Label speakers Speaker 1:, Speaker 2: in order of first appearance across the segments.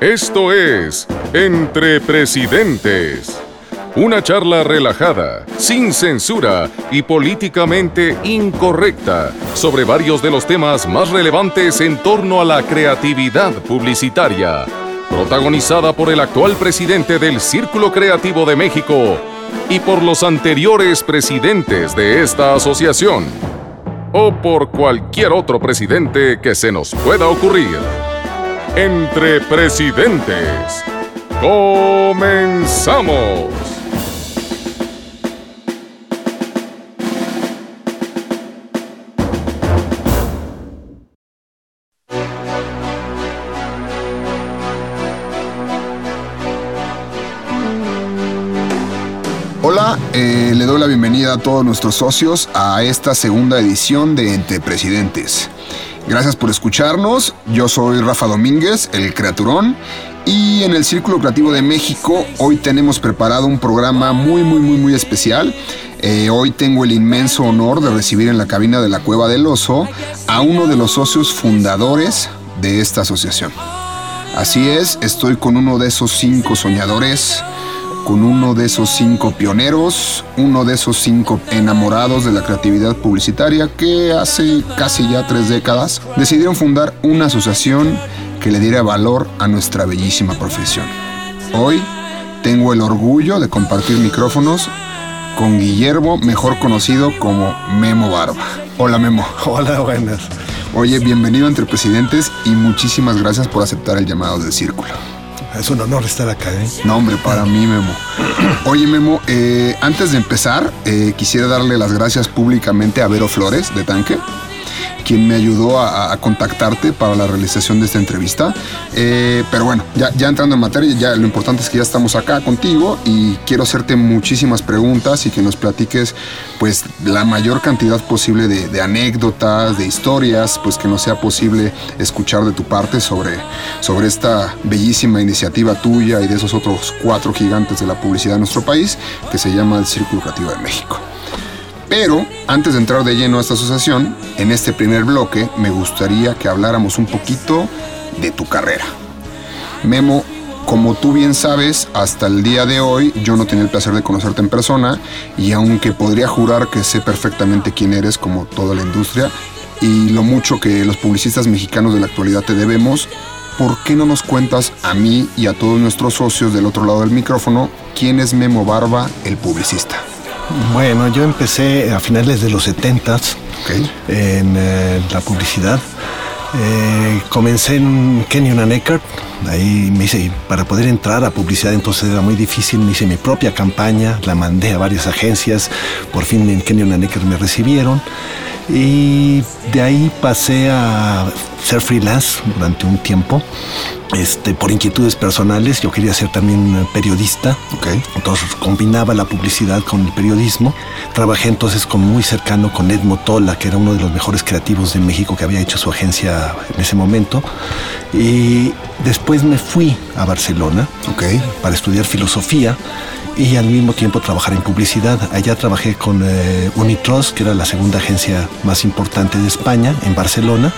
Speaker 1: Esto es Entre Presidentes. Una charla relajada, sin censura y políticamente incorrecta sobre varios de los temas más relevantes en torno a la creatividad publicitaria. Protagonizada por el actual presidente del Círculo Creativo de México y por los anteriores presidentes de esta asociación. O por cualquier otro presidente que se nos pueda ocurrir. Entre presidentes. Comenzamos.
Speaker 2: A todos nuestros socios a esta segunda edición de Entre Presidentes. Gracias por escucharnos. Yo soy Rafa Domínguez, el Creaturón. Y en el Círculo Creativo de México hoy tenemos preparado un programa muy, muy, muy, muy especial. Eh, hoy tengo el inmenso honor de recibir en la cabina de la Cueva del Oso a uno de los socios fundadores de esta asociación. Así es, estoy con uno de esos cinco soñadores con uno de esos cinco pioneros, uno de esos cinco enamorados de la creatividad publicitaria que hace casi ya tres décadas decidieron fundar una asociación que le diera valor a nuestra bellísima profesión. Hoy tengo el orgullo de compartir micrófonos con Guillermo, mejor conocido como Memo Barba. Hola Memo.
Speaker 3: Hola, buenas.
Speaker 2: Oye, bienvenido entre presidentes y muchísimas gracias por aceptar el llamado del círculo.
Speaker 3: Es un honor estar acá, ¿eh?
Speaker 2: No, hombre, para mí, Memo. Oye, Memo, eh, antes de empezar, eh, quisiera darle las gracias públicamente a Vero Flores, de Tanque, quien me ayudó a, contactarte para la realización de esta entrevista. Eh, pero bueno, ya, ya entrando en materia, ya lo importante es que ya estamos acá contigo y quiero hacerte muchísimas preguntas y que nos platiques pues la mayor cantidad posible de, de anécdotas, de historias, pues que no sea posible escuchar de tu parte sobre, sobre esta bellísima iniciativa tuya y de esos otros cuatro gigantes de la publicidad de nuestro país que se llama el Círculo Creativo de México. Pero antes de entrar de lleno a esta asociación, en este primer bloque me gustaría que habláramos un poquito de tu carrera. Memo, como tú bien sabes, hasta el día de hoy yo no tenía el placer de conocerte en persona y aunque podría jurar que sé perfectamente quién eres como toda la industria y lo mucho que los publicistas mexicanos de la actualidad te debemos, ¿por qué no nos cuentas a mí y a todos nuestros socios del otro lado del micrófono quién es Memo Barba, el publicista?
Speaker 3: Bueno, yo empecé a finales de los 70 en eh, la publicidad. Eh, comencé en Kenyon and Eckert, ahí me hice, para poder entrar a publicidad entonces era muy difícil, me hice mi propia campaña, la mandé a varias agencias, por fin en Kenyon and Eckert me recibieron. Y de ahí pasé a ser freelance durante un tiempo. Este, por inquietudes personales, yo quería ser también periodista.
Speaker 2: Okay.
Speaker 3: Entonces combinaba la publicidad con el periodismo. Trabajé entonces con muy cercano con Ed Motola, que era uno de los mejores creativos de México que había hecho su agencia en ese momento. Y después me fui a Barcelona
Speaker 2: Okay.
Speaker 3: para estudiar filosofía y al mismo tiempo trabajar en publicidad. Allá trabajé con eh, Unitrust, que era la segunda agencia más importante de España, en Barcelona.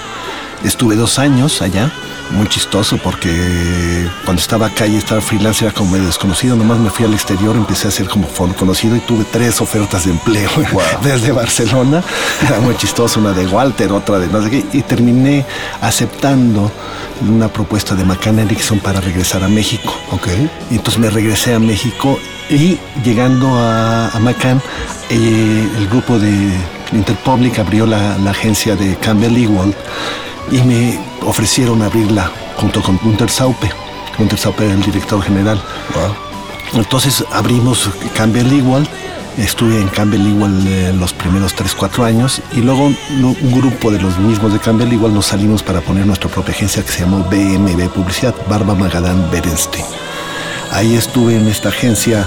Speaker 3: Estuve dos años allá, muy chistoso porque cuando estaba acá y estaba freelance era como desconocido, nomás me fui al exterior, empecé a ser como conocido y tuve tres ofertas de empleo desde Barcelona. Era muy chistoso, una de Walter, otra de no sé qué, y terminé aceptando una propuesta de McCann Erickson para regresar a México.
Speaker 2: Ok.
Speaker 3: Y entonces me regresé a México y llegando a, a McCann, eh, el grupo de Interpublic abrió la, la agencia de Campbell Ewald y me ofrecieron abrirla junto con Gunther Saupe. Gunther Saupe era el director general. Entonces abrimos Campbell Ewald. Estuve en Campbell Ewald eh, los primeros 3, 4 años y luego no- un grupo de los mismos de Campbell Ewald nos salimos para poner nuestra propia agencia que se llamó BMB Publicidad, Barba Magadán Berenstein. Ahí estuve en esta agencia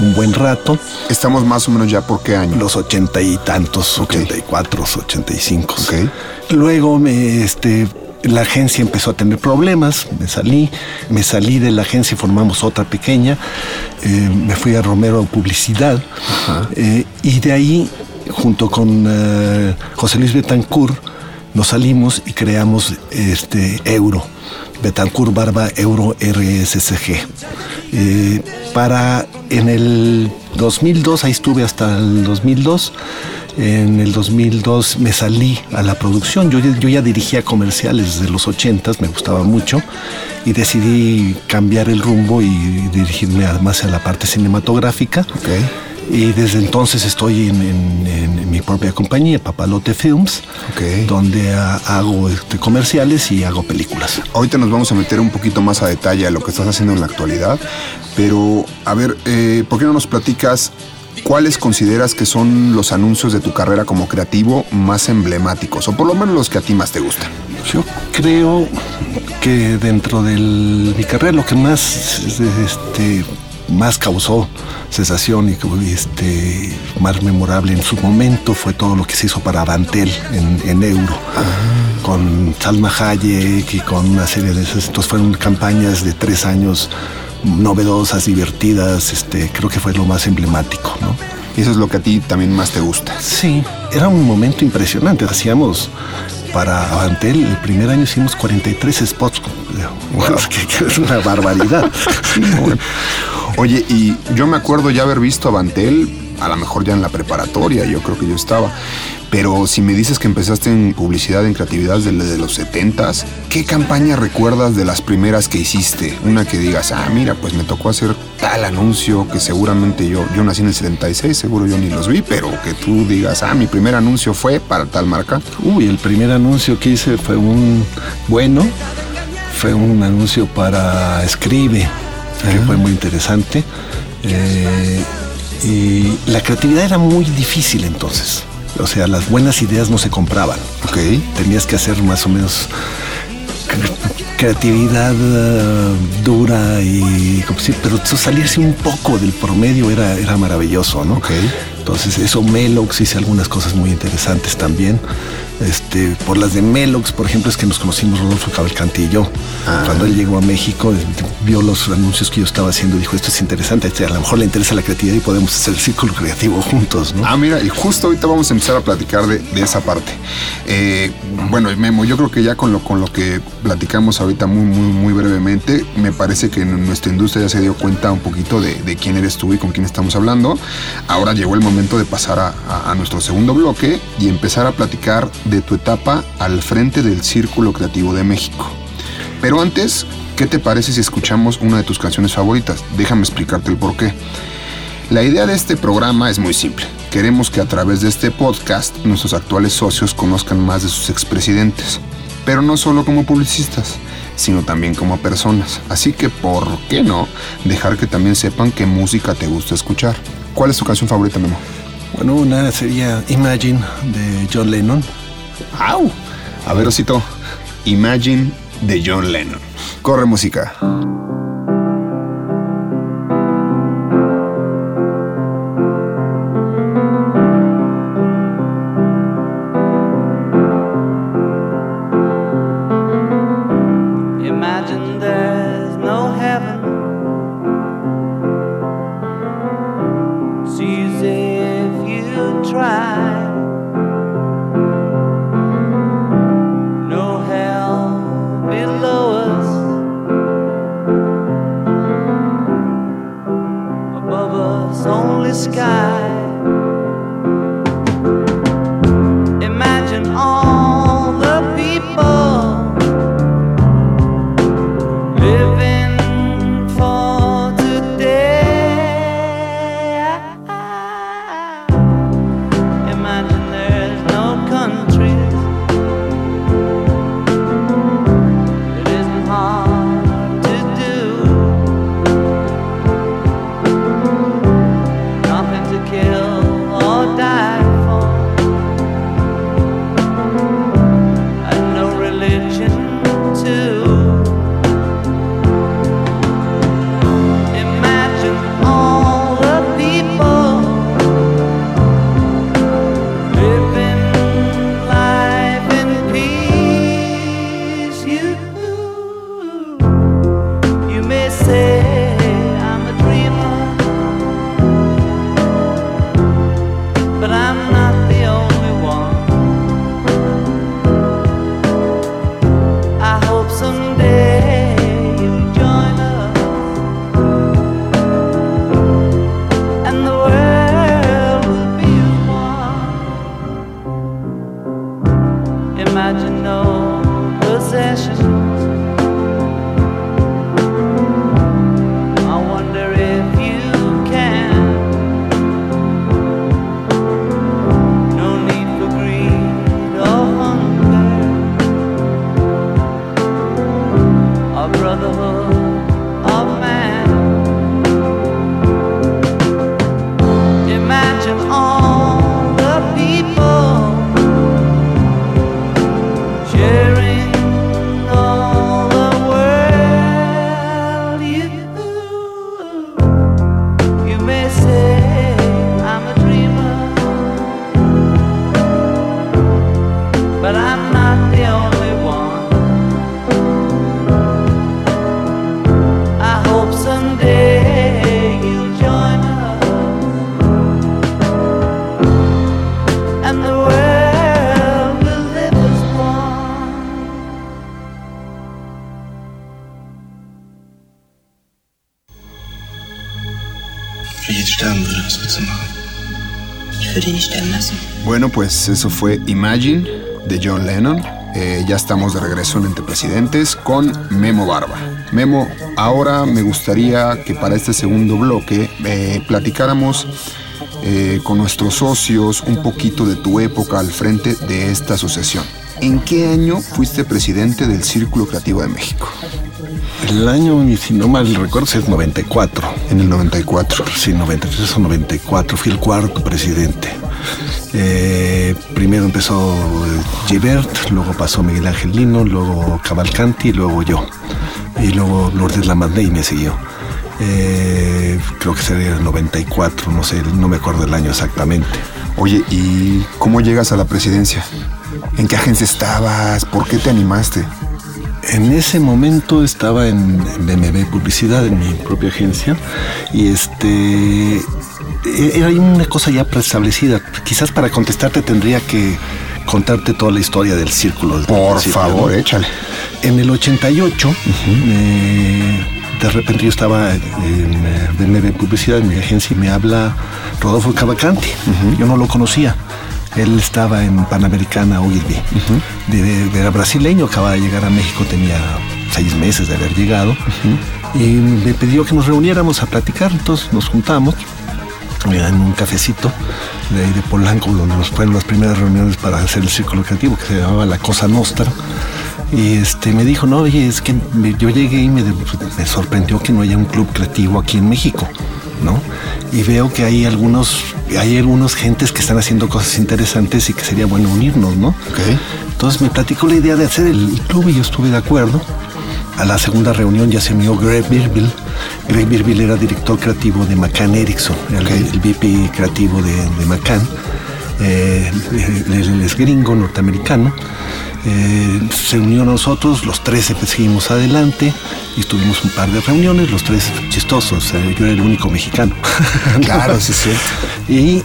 Speaker 3: un buen rato,
Speaker 2: Estamos más o menos ya por qué año.
Speaker 3: los ochenta y tantos, ochenta y cuatro, ochenta y cinco. Luego me, este, la agencia empezó a tener problemas, me salí, me salí de la agencia y formamos otra pequeña, eh, me fui a Romero Publicidad. Eh, y de ahí, junto con eh, José Luis Betancourt, nos salimos y creamos este Euro, Betancourt Barba Euro RSCG. Eh, para en el 2002, ahí estuve hasta el 2002. En el 2002 me salí a la producción. Yo, yo ya dirigía comerciales desde los 80, me gustaba mucho y decidí cambiar el rumbo y dirigirme más a la parte cinematográfica. Y desde entonces estoy en, mi propia compañía, Papalote Films, donde hago este, comerciales y hago películas.
Speaker 2: Ahorita nos vamos a meter un poquito más a detalle a lo que estás haciendo en la actualidad, pero a ver, eh, ¿por qué no nos platicas cuáles consideras que son los anuncios de tu carrera como creativo más emblemáticos, o por lo menos los que a ti más te gustan?
Speaker 3: Yo creo que dentro de mi carrera lo que más este, más causó sensación y este, más memorable en su momento fue todo lo que se hizo para Avantel en, Euro, ah. con Salma Hayek y con una serie de esas. Entonces fueron campañas de tres años novedosas, divertidas, este, creo que fue lo más emblemático, ¿no?
Speaker 2: Y eso es lo que a ti también más te gusta.
Speaker 3: Sí, era un momento impresionante. Hacíamos para Avantel, el primer año hicimos 43 spots. Bueno, que, es una barbaridad.
Speaker 2: Oye, y yo me acuerdo ya haber visto a Bantel, a lo mejor ya en la preparatoria, yo creo que yo estaba. Pero si me dices que empezaste en publicidad, en creatividad desde los 70 ¿qué campaña recuerdas de las primeras que hiciste? Una que digas, ah, mira, pues me tocó hacer tal anuncio que seguramente yo, yo nací en el 76, seguro yo ni los vi, pero que tú digas, ah, mi primer anuncio fue para tal marca.
Speaker 3: Uy, el primer anuncio que hice fue un bueno, fue un anuncio para Escribe que fue muy interesante. Eh, y la creatividad era muy difícil entonces. O sea, las buenas ideas no se compraban.
Speaker 2: Ok.
Speaker 3: Tenías que hacer más o menos creatividad eh, dura y pero salirse un poco del promedio era, era maravilloso, ¿no?
Speaker 2: Ok.
Speaker 3: Entonces eso Melox hice algunas cosas muy interesantes también. Este, por las de Melox, por ejemplo, es que nos conocimos Rodolfo Cavalcanti y yo. Ah. Cuando él llegó a México, vio los anuncios que yo estaba haciendo y dijo, esto es interesante, este, a lo mejor le interesa la creatividad y podemos hacer el círculo creativo juntos. ¿no?
Speaker 2: Ah, mira, y justo ahorita vamos a empezar a platicar de, esa parte. Eh, bueno, Memo, yo creo que ya con lo, con lo que platicamos ahorita muy, muy, muy brevemente, me parece que nuestra industria ya se dio cuenta un poquito de, quién eres tú y con quién estamos hablando. Ahora llegó el momento de pasar a nuestro segundo bloque y empezar a platicar de tu etapa al frente del Círculo Creativo de México. Pero antes, ¿qué te parece si escuchamos una de tus canciones favoritas? Déjame explicarte el porqué. La idea de este programa es muy simple. Queremos que a través de este podcast nuestros actuales socios conozcan más de sus expresidentes. Pero no solo como publicistas, sino también como personas. Así que, ¿por qué no dejar que también sepan qué música te gusta escuchar? ¿Cuál es tu canción favorita, Memo?
Speaker 3: Bueno, una sería Imagine de John Lennon.
Speaker 2: ¡Au! A ver, Osito. Imagine de John Lennon. Corre música. Bueno, pues eso fue Imagine de John Lennon. Eh, ya estamos de regreso en Entre Presidentes con Memo Barba. Memo, ahora me gustaría que para este segundo bloque eh, platicáramos eh, con nuestros socios un poquito de tu época al frente de esta asociación. ¿En qué año fuiste presidente del Círculo Creativo de México?
Speaker 3: El año, si no mal recuerdo, es 94.
Speaker 2: En el 94.
Speaker 3: Sí, 93 o 94. Fui el cuarto presidente. Eh, primero empezó eh, Gilbert, luego pasó Miguel Ángel Lino, luego Cavalcanti, luego yo. Y luego Lourdes Lamadney me siguió. Eh, creo que sería el 94, no sé, no me acuerdo el año exactamente.
Speaker 2: Oye, ¿y cómo llegas a la presidencia? ¿En qué agencia estabas? ¿Por qué te animaste?
Speaker 3: En ese momento estaba en BMB Publicidad, en mi propia agencia, y este era una cosa ya preestablecida. Quizás para contestarte tendría que contarte toda la historia del círculo.
Speaker 2: Por favor,
Speaker 3: ¿no?
Speaker 2: échale.
Speaker 3: En el 88, eh, de repente yo estaba en BMB Publicidad, en mi agencia, y me habla Rodolfo Cavalcanti. Yo no lo conocía. Él estaba en Panamericana Ogilvy. Era brasileño, acababa de llegar a México, tenía seis meses de haber llegado. Y me pidió que nos reuniéramos a platicar, entonces nos juntamos en un cafecito de ahí de Polanco, donde nos fueron las primeras reuniones para hacer el círculo creativo, que se llamaba La Cosa Nostra. Y este, me dijo, no, oye, es que yo llegué y me, me sorprendió que no haya un club creativo aquí en México, ¿no? Y veo que hay algunos, hay algunos gentes que están haciendo cosas interesantes y que sería bueno unirnos, ¿no? Entonces me platicó la idea de hacer el club y yo estuve de acuerdo. A la segunda reunión ya se unió Greg Birbil. Greg Birbil era director creativo de McCann Erickson, el, el VP creativo de, de McCann. Eh, él es gringo, norteamericano. Eh, se unió a nosotros, los tres seguimos adelante y tuvimos un par de reuniones, los tres chistosos. eh, yo era el único mexicano.
Speaker 2: Claro, sí, sí.
Speaker 3: Y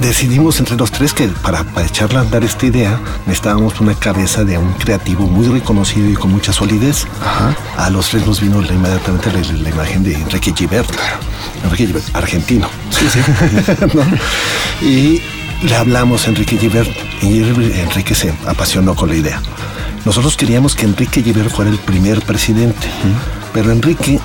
Speaker 3: decidimos entre los tres que para, para echarle a andar esta idea necesitábamos una cabeza de un creativo muy reconocido y con mucha solidez. A los tres nos vino la- inmediatamente la, la imagen de Enrique Gibert. Enrique Gibert, argentino. ¿No? Y le hablamos a Enrique Gibert y Enrique se apasionó con la idea. Nosotros queríamos que Enrique Gibert fuera el primer presidente, pero Enrique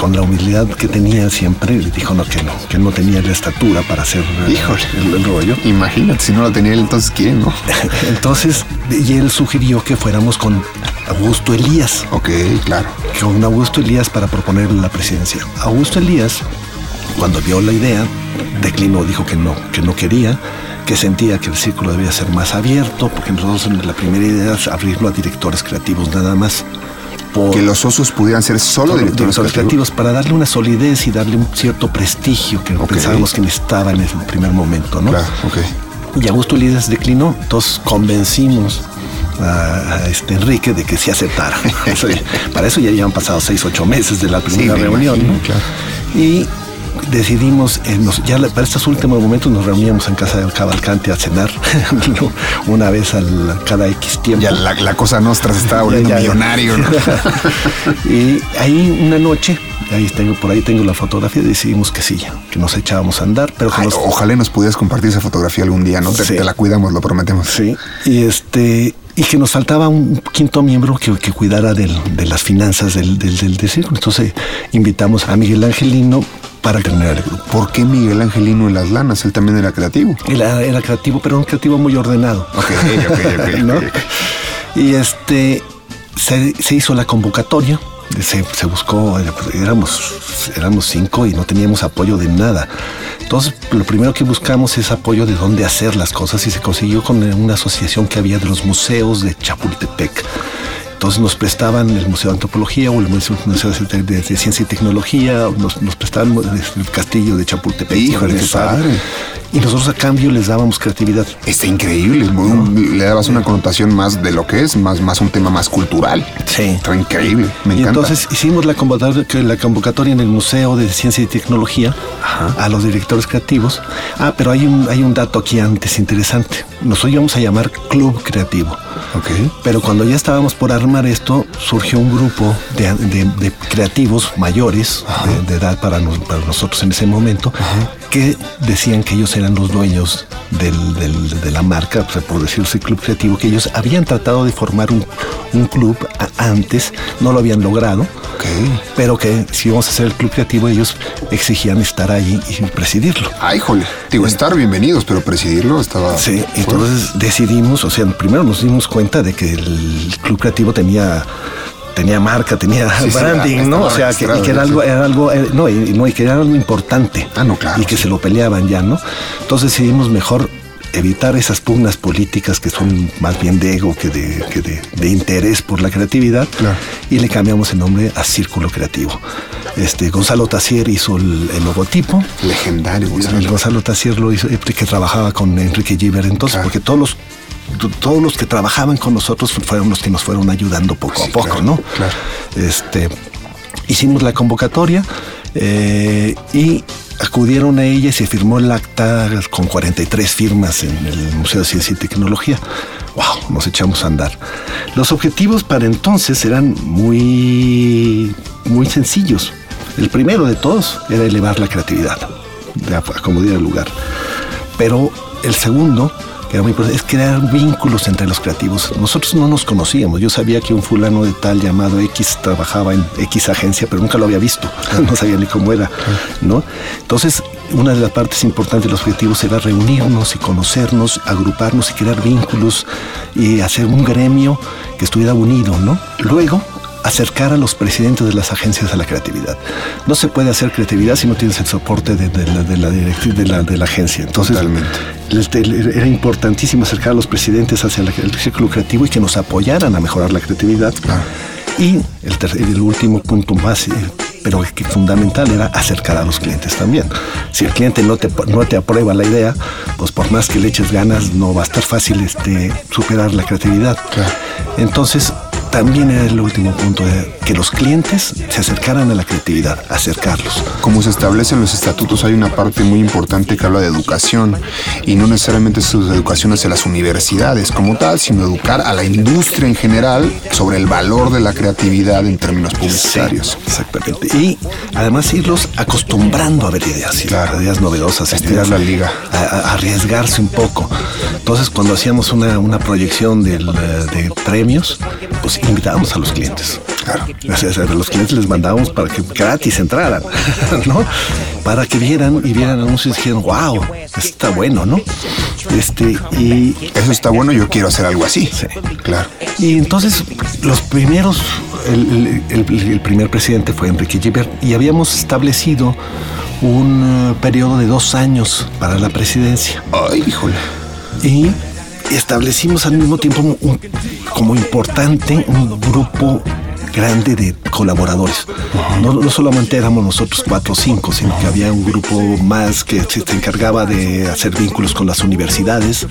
Speaker 3: con la humildad que tenía siempre, le dijo no, que no, que no tenía la estatura para hacer eh,
Speaker 2: Híjole.
Speaker 3: el, el rollo.
Speaker 2: Imagínate, si no la tenía él, entonces quién, ¿no?
Speaker 3: Entonces, y él sugirió que fuéramos con Augusto Elías,
Speaker 2: Ok, claro.
Speaker 3: con Augusto Elías para proponerle la presidencia. Augusto Elías, cuando vio la idea, declinó, dijo que no, que no quería, que sentía que el círculo debía ser más abierto, porque nosotros la primera idea es abrirlo a directores creativos nada más. Por-
Speaker 2: Que los socios pudieran ser solo
Speaker 3: Solo
Speaker 2: directores creativos.
Speaker 3: creativos para darle una solidez y darle un cierto prestigio que pensábamos que necesitaba en ese primer momento, ¿no?
Speaker 2: Claro, ok.
Speaker 3: Y Augusto Líderes declinó, entonces convencimos a, este Enrique de que sí aceptara. Para eso ya habían pasado seis, ocho meses de la primera
Speaker 2: me
Speaker 3: reunión.
Speaker 2: imagino,
Speaker 3: ¿no?
Speaker 2: claro.
Speaker 3: Y decidimos, eh, nos- ya para estos últimos momentos nos reuníamos en casa del Cavalcante a cenar una vez al, cada X tiempo.
Speaker 2: Ya la, la cosa nuestra se estaba volviendo millonario, ¿no?
Speaker 3: y ahí una noche, ahí tengo, por ahí tengo la fotografía, decidimos que sí, que nos echábamos a andar, pero
Speaker 2: Ay,
Speaker 3: nos,
Speaker 2: ojalá nos pudieras compartir esa fotografía algún día, ¿no? Te la cuidamos, lo prometemos.
Speaker 3: Sí, y este y que nos faltaba un quinto miembro que, que cuidara del- de las finanzas del, del, del- del círculo. Entonces invitamos a Miguel Angelino para terminar el grupo.
Speaker 2: ¿Por qué Miguel Angelino en las lanas? Él también era creativo.
Speaker 3: Él era, era creativo, pero un creativo muy ordenado.
Speaker 2: Ok, ok, ok,
Speaker 3: ¿no?
Speaker 2: ok.
Speaker 3: Y este se, se hizo la convocatoria, se, se buscó, éramos, éramos cinco y no teníamos apoyo de nada. Entonces, lo primero que buscamos es apoyo de dónde hacer las cosas y se consiguió con una asociación que había de los museos de Chapultepec. Entonces nos prestaban el Museo de Antropología o el Museo, de, de- de Ciencia y Tecnología, nos, nos prestaban el castillo de Chapultepec.
Speaker 2: Híjole, padre.
Speaker 3: Y nosotros a cambio les dábamos creatividad.
Speaker 2: Está increíble. le dabas una connotación más de lo que es, más, más un tema más cultural.
Speaker 3: Sí.
Speaker 2: Está increíble. Me
Speaker 3: y
Speaker 2: encanta.
Speaker 3: entonces hicimos la convocatoria, que la convocatoria en el Museo de Ciencia y Tecnología a los directores creativos. Ah, pero hay un, hay un dato aquí antes interesante. Nosotros íbamos a llamar Club Creativo.
Speaker 2: Ok.
Speaker 3: Pero cuando ya estábamos por armar esto, surgió un grupo de, de- de creativos mayores de, de edad para, nos- para nosotros en ese momento, que decían que ellos eran los dueños del- del- de la marca, o sea, por decirse club creativo, que ellos habían tratado de formar un, un club antes, no lo habían logrado, pero que si íbamos a hacer el club creativo, ellos exigían estar ahí y presidirlo.
Speaker 2: Ay, jole. Digo, estar bienvenidos, pero presidirlo estaba.
Speaker 3: Sí, entonces decidimos, o sea, primero nos dimos cuenta de que el club creativo tenía tenía marca, tenía
Speaker 2: Sí,
Speaker 3: branding, ¿no? O sea, que, y
Speaker 2: registrado,
Speaker 3: que era algo, era algo, eh, no, y, no, y que era algo importante.
Speaker 2: Ah, no, claro,
Speaker 3: Y que
Speaker 2: sí.
Speaker 3: se lo peleaban ya, ¿no? Entonces decidimos mejor evitar esas pugnas políticas que son más bien de ego que de, que de, de interés por la creatividad
Speaker 2: Claro.
Speaker 3: y le cambiamos el nombre a Círculo Creativo. Este, Gonzalo Tassier hizo el, el logotipo,
Speaker 2: Legendario,
Speaker 3: el
Speaker 2: Gonzalo.
Speaker 3: Gonzalo Tassier lo hizo, eh, que trabajaba con Enrique Giver, entonces,
Speaker 2: Claro.
Speaker 3: porque todos los todos los que trabajaban con nosotros fueron los que nos fueron ayudando poco
Speaker 2: Sí,
Speaker 3: a poco,
Speaker 2: claro,
Speaker 3: ¿no?
Speaker 2: claro.
Speaker 3: Este, hicimos la convocatoria eh, y acudieron a ella y se firmó el acta con 43 firmas en el Museo de Ciencia y Tecnología. ¡Wow! Nos echamos a andar. Los objetivos para entonces eran muy, muy sencillos. El primero de todos era elevar la creatividad, de a- a como diera el lugar. Pero el segundo, que era muy importante, es crear vínculos entre los creativos. Nosotros no nos conocíamos. Yo sabía que un fulano de tal llamado X trabajaba en X agencia, pero nunca lo había visto. No sabía ni cómo era, ¿no? Entonces, una de las partes importantes de los objetivos era reunirnos y conocernos, agruparnos y crear vínculos y hacer un gremio que estuviera unido, ¿no? Luego, acercar a los presidentes de las agencias a la creatividad. No se puede hacer creatividad si no tienes el soporte de, de la, de la directi- de la- de la agencia. Entonces,
Speaker 2: Totalmente.
Speaker 3: era importantísimo acercar a los presidentes hacia el círculo creativo y que nos apoyaran a mejorar la creatividad. Y el, el último punto más, eh, pero que fundamental, era acercar a los clientes también. Si el cliente no te, no te aprueba la idea, pues por más que le eches ganas, no va a estar fácil este, superar la creatividad. Entonces, también era el último punto, de que los clientes se acercaran a la creatividad, acercarlos.
Speaker 2: Como se establece en los estatutos, hay una parte muy importante que habla de educación y no necesariamente es su educación hacia las universidades como tal, sino educar a la industria en general sobre el valor de la creatividad en términos publicitarios.
Speaker 3: Sí, exactamente. Y además irlos acostumbrando a ver ideas,
Speaker 2: Claro.
Speaker 3: ideas novedosas.
Speaker 2: Estirar
Speaker 3: ideas-
Speaker 2: la liga.
Speaker 3: A, a arriesgarse un poco. Entonces, cuando hacíamos una, una proyección eh, de premios, pues invitábamos a los clientes.
Speaker 2: Claro.
Speaker 3: A los clientes les mandábamos para que gratis entraran, ¿no? Para que vieran y vieran anuncios y dijeran, wow, está bueno, ¿no? Este, y
Speaker 2: Eso está bueno, yo quiero hacer algo así. Claro.
Speaker 3: y entonces los primeros, el, el- el- el primer presidente fue Enrique Gibert y habíamos establecido un eh, periodo de dos años para la presidencia
Speaker 2: Ay, híjole.
Speaker 3: y establecimos al mismo tiempo un- como importante un grupo grande de colaboradores. No, no solamente éramos nosotros cuatro o cinco, sino que había un grupo más que se, encargaba de hacer vínculos con las universidades,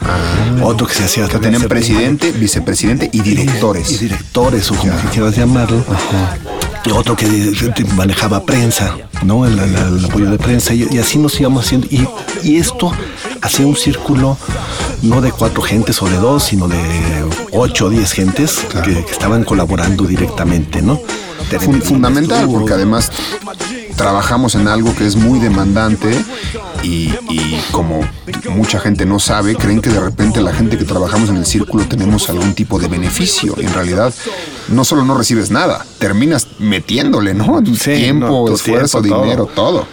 Speaker 3: otro que se hacía...
Speaker 2: Que tenían presidente, vicepresidente y directores.
Speaker 3: Y directores, o como que quieras llamarlo. Y otro que manejaba prensa, ¿no? El, el- el apoyo de prensa. Y, y así nos íbamos haciendo. Y, y esto hacía un círculo no de cuatro gentes o de dos, sino de ocho o diez gentes que, que estaban colaborando directamente, ¿no?
Speaker 2: Fun- fundamental, porque además trabajamos en algo que es muy demandante y, y como mucha gente no sabe, creen que de repente la gente que trabajamos en el círculo tenemos algún tipo de beneficio. En realidad, no solo no recibes nada, terminas metiéndole, ¿no?
Speaker 3: Sí,
Speaker 2: tiempo,
Speaker 3: no,
Speaker 2: esfuerzo,
Speaker 3: tiempo,
Speaker 2: dinero, todo.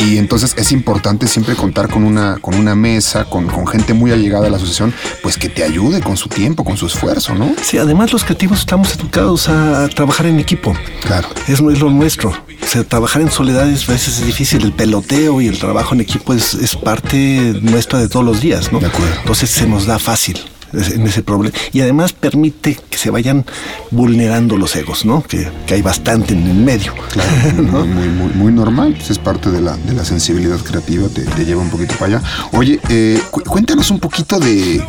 Speaker 2: Y entonces es importante siempre contar con una, con una mesa, con, con gente muy allegada a la asociación, pues que te ayude con su tiempo, con su esfuerzo, ¿no?
Speaker 3: Sí, además los creativos estamos educados a, a trabajar en equipo.
Speaker 2: Claro.
Speaker 3: Es, es lo nuestro. O sea, trabajar en soledad es, a veces es difícil. El peloteo y el trabajo en equipo es, es parte nuestra de todos los días, ¿no?
Speaker 2: De acuerdo.
Speaker 3: Entonces se nos da fácil en ese problema. Y además permite que se vayan vulnerando los egos, ¿no? Que, que hay bastante en el medio.
Speaker 2: Claro, muy, muy, muy, muy normal. pues es parte de la, de la sensibilidad creativa, te, te lleva un poquito para allá. Oye, eh, cu- cuéntanos un poquito de,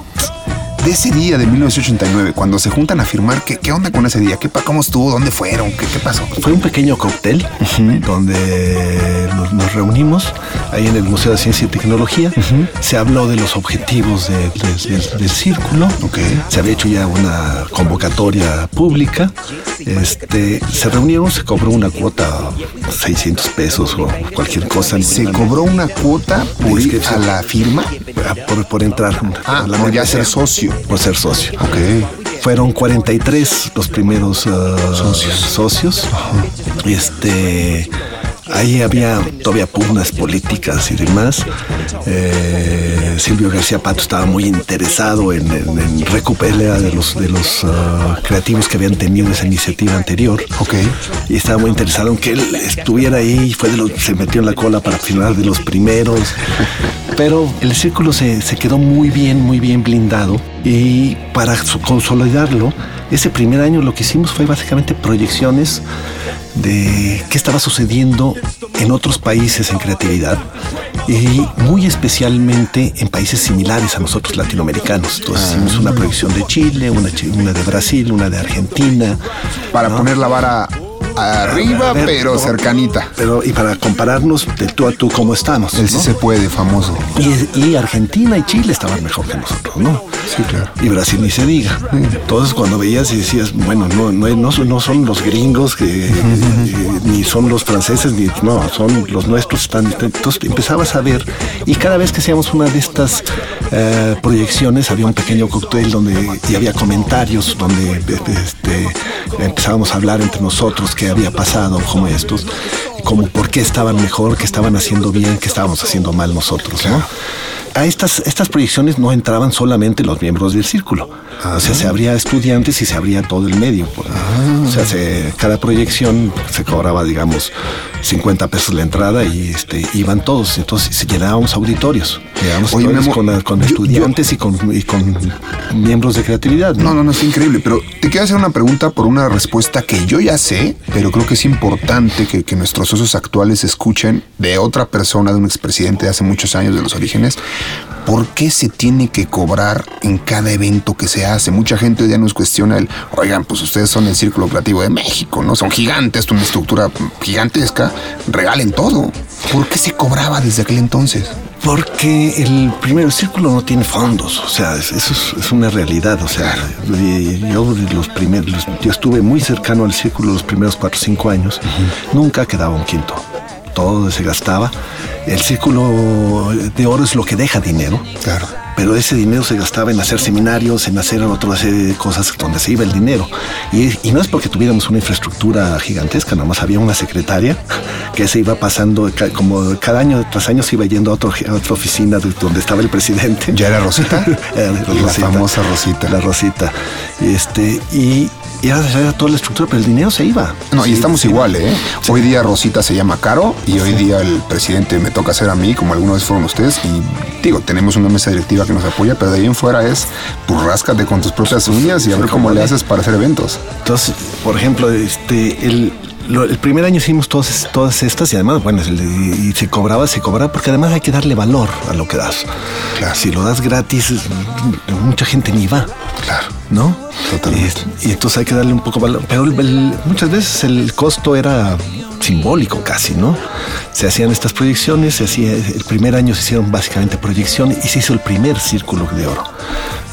Speaker 2: de ese día de 1989, cuando se juntan a firmar. ¿Qué, qué onda con ese día? ¿Qué, ¿Cómo estuvo? ¿Dónde fueron? ¿Qué, qué pasó?
Speaker 3: Fue un pequeño cóctel donde nos, nos reunimos ahí en el Museo de Ciencia y Tecnología. Se habló de los objetivos de- de- del- del círculo.
Speaker 2: Ok.
Speaker 3: Se había hecho ya una convocatoria pública. Este, se reunieron, se cobró una cuota 600 pesos o cualquier cosa.
Speaker 2: ¿Se cobró una cuota por ir a la firma?
Speaker 3: por, por entrar.
Speaker 2: Ah,
Speaker 3: la
Speaker 2: por ya ser socio.
Speaker 3: Por ser socio.
Speaker 2: Ok.
Speaker 3: Fueron 43 los primeros ah, socios. Este, ahí había todavía pugnas políticas y demás. Eh, Silvio García Pato estaba muy interesado en, en- en recuperar de los, de los ah, creativos que habían tenido esa iniciativa anterior.
Speaker 2: Ok.
Speaker 3: Y estaba muy interesado en que él estuviera ahí y fue de los, se metió en la cola para firmar de los primeros. Pero el círculo se, se quedó muy bien, muy bien blindado. Y para consolidarlo, ese primer año lo que hicimos fue básicamente proyecciones de qué estaba sucediendo en otros países en creatividad y muy especialmente en países similares a nosotros latinoamericanos. Entonces hicimos una proyección de Chile, una, de Brasil, una de Argentina.
Speaker 2: Para
Speaker 3: ¿no?
Speaker 2: poner la vara arriba,
Speaker 3: ver,
Speaker 2: pero
Speaker 3: no,
Speaker 2: cercanita.
Speaker 3: Pero, y para compararnos de tú a tú cómo estamos.
Speaker 2: El sí se puede, famoso.
Speaker 3: Y, y Argentina y Chile estaban mejor que nosotros, ¿no?
Speaker 2: Sí, claro.
Speaker 3: Y Brasil ni se diga. Entonces cuando veías y decías, bueno, no, no, no, son- no son los gringos que ni son los franceses, ni no, son los nuestros. Están, entonces empezabas a ver y cada vez que hacíamos una de estas eh, proyecciones había un pequeño cóctel donde y había comentarios donde este, empezábamos a hablar entre nosotros qué había pasado, como estos, como por qué estaban mejor, qué estaban haciendo bien, qué estábamos haciendo mal nosotros, ¿no? A estas, estas proyecciones no entraban solamente los miembros del círculo. O sea, se abría estudiantes y se abría todo el medio. pues. O sea, se- cada proyección se cobraba, digamos, 50 pesos la entrada y este, iban todos. Entonces llenábamos auditorios. Llenábamos
Speaker 2: Oye,
Speaker 3: auditorios con, la- con
Speaker 2: yo-
Speaker 3: estudiantes y, con, y con miembros de creatividad.
Speaker 2: No, no, no, es increíble, pero te quiero hacer una pregunta por una respuesta que yo ya sé, pero creo que es importante que, que nuestros socios actuales escuchen de otra persona, de un expresidente de hace muchos años de los orígenes. ¿Por qué se tiene que cobrar en cada evento que se hace? Mucha gente ya nos cuestiona el, oigan, pues ustedes son el Círculo Creativo de México, ¿no? Son gigantes, una estructura gigantesca, regalen todo. ¿Por qué se cobraba desde aquel entonces?
Speaker 3: Porque el primero el círculo no tiene fondos, o sea, es- eso es, es una realidad, o sea, yo los primeros, los- yo estuve muy cercano al círculo los primeros cuatro o cinco años, nunca quedaba un quinto, todo se gastaba. El círculo de oro es lo que deja dinero,
Speaker 2: Claro.
Speaker 3: Pero ese dinero se gastaba en hacer seminarios, en hacer otra serie de cosas donde se iba el dinero. Y, y no es porque tuviéramos una infraestructura gigantesca, nada más había una secretaria que se iba pasando, como cada año tras año se iba yendo a, otro, a otra oficina de- donde estaba el presidente.
Speaker 2: ¿Ya era Rosita?
Speaker 3: Era
Speaker 2: La famosa Rosita.
Speaker 3: La Rosita. Este, y, y era, toda la estructura, pero el dinero se iba.
Speaker 2: No, y estamos
Speaker 3: sí.
Speaker 2: igual, ¿eh? Hoy día Rosita se llama Caro y hoy día el presidente me toca hacer a mí, como alguna vez fueron ustedes. Y digo, tenemos una mesa directiva que nos apoya, pero de ahí en fuera es, pues ráscate con tus propias uñas y a ver cómo le haces para hacer eventos.
Speaker 3: Entonces, por ejemplo, este, el, el primer año hicimos todas, todas estas y además, bueno, y se cobraba, se cobraba, porque además hay que darle valor a lo que das.
Speaker 2: Claro.
Speaker 3: Si lo das gratis, mucha gente ni va.
Speaker 2: Claro.
Speaker 3: ¿No?
Speaker 2: Totalmente.
Speaker 3: Y, y entonces hay que darle un poco valor. Pero el- el- muchas veces el costo era simbólico casi, ¿no? Se hacían estas proyecciones, se hacía, el primer año se hicieron básicamente proyecciones y se hizo el primer círculo de oro.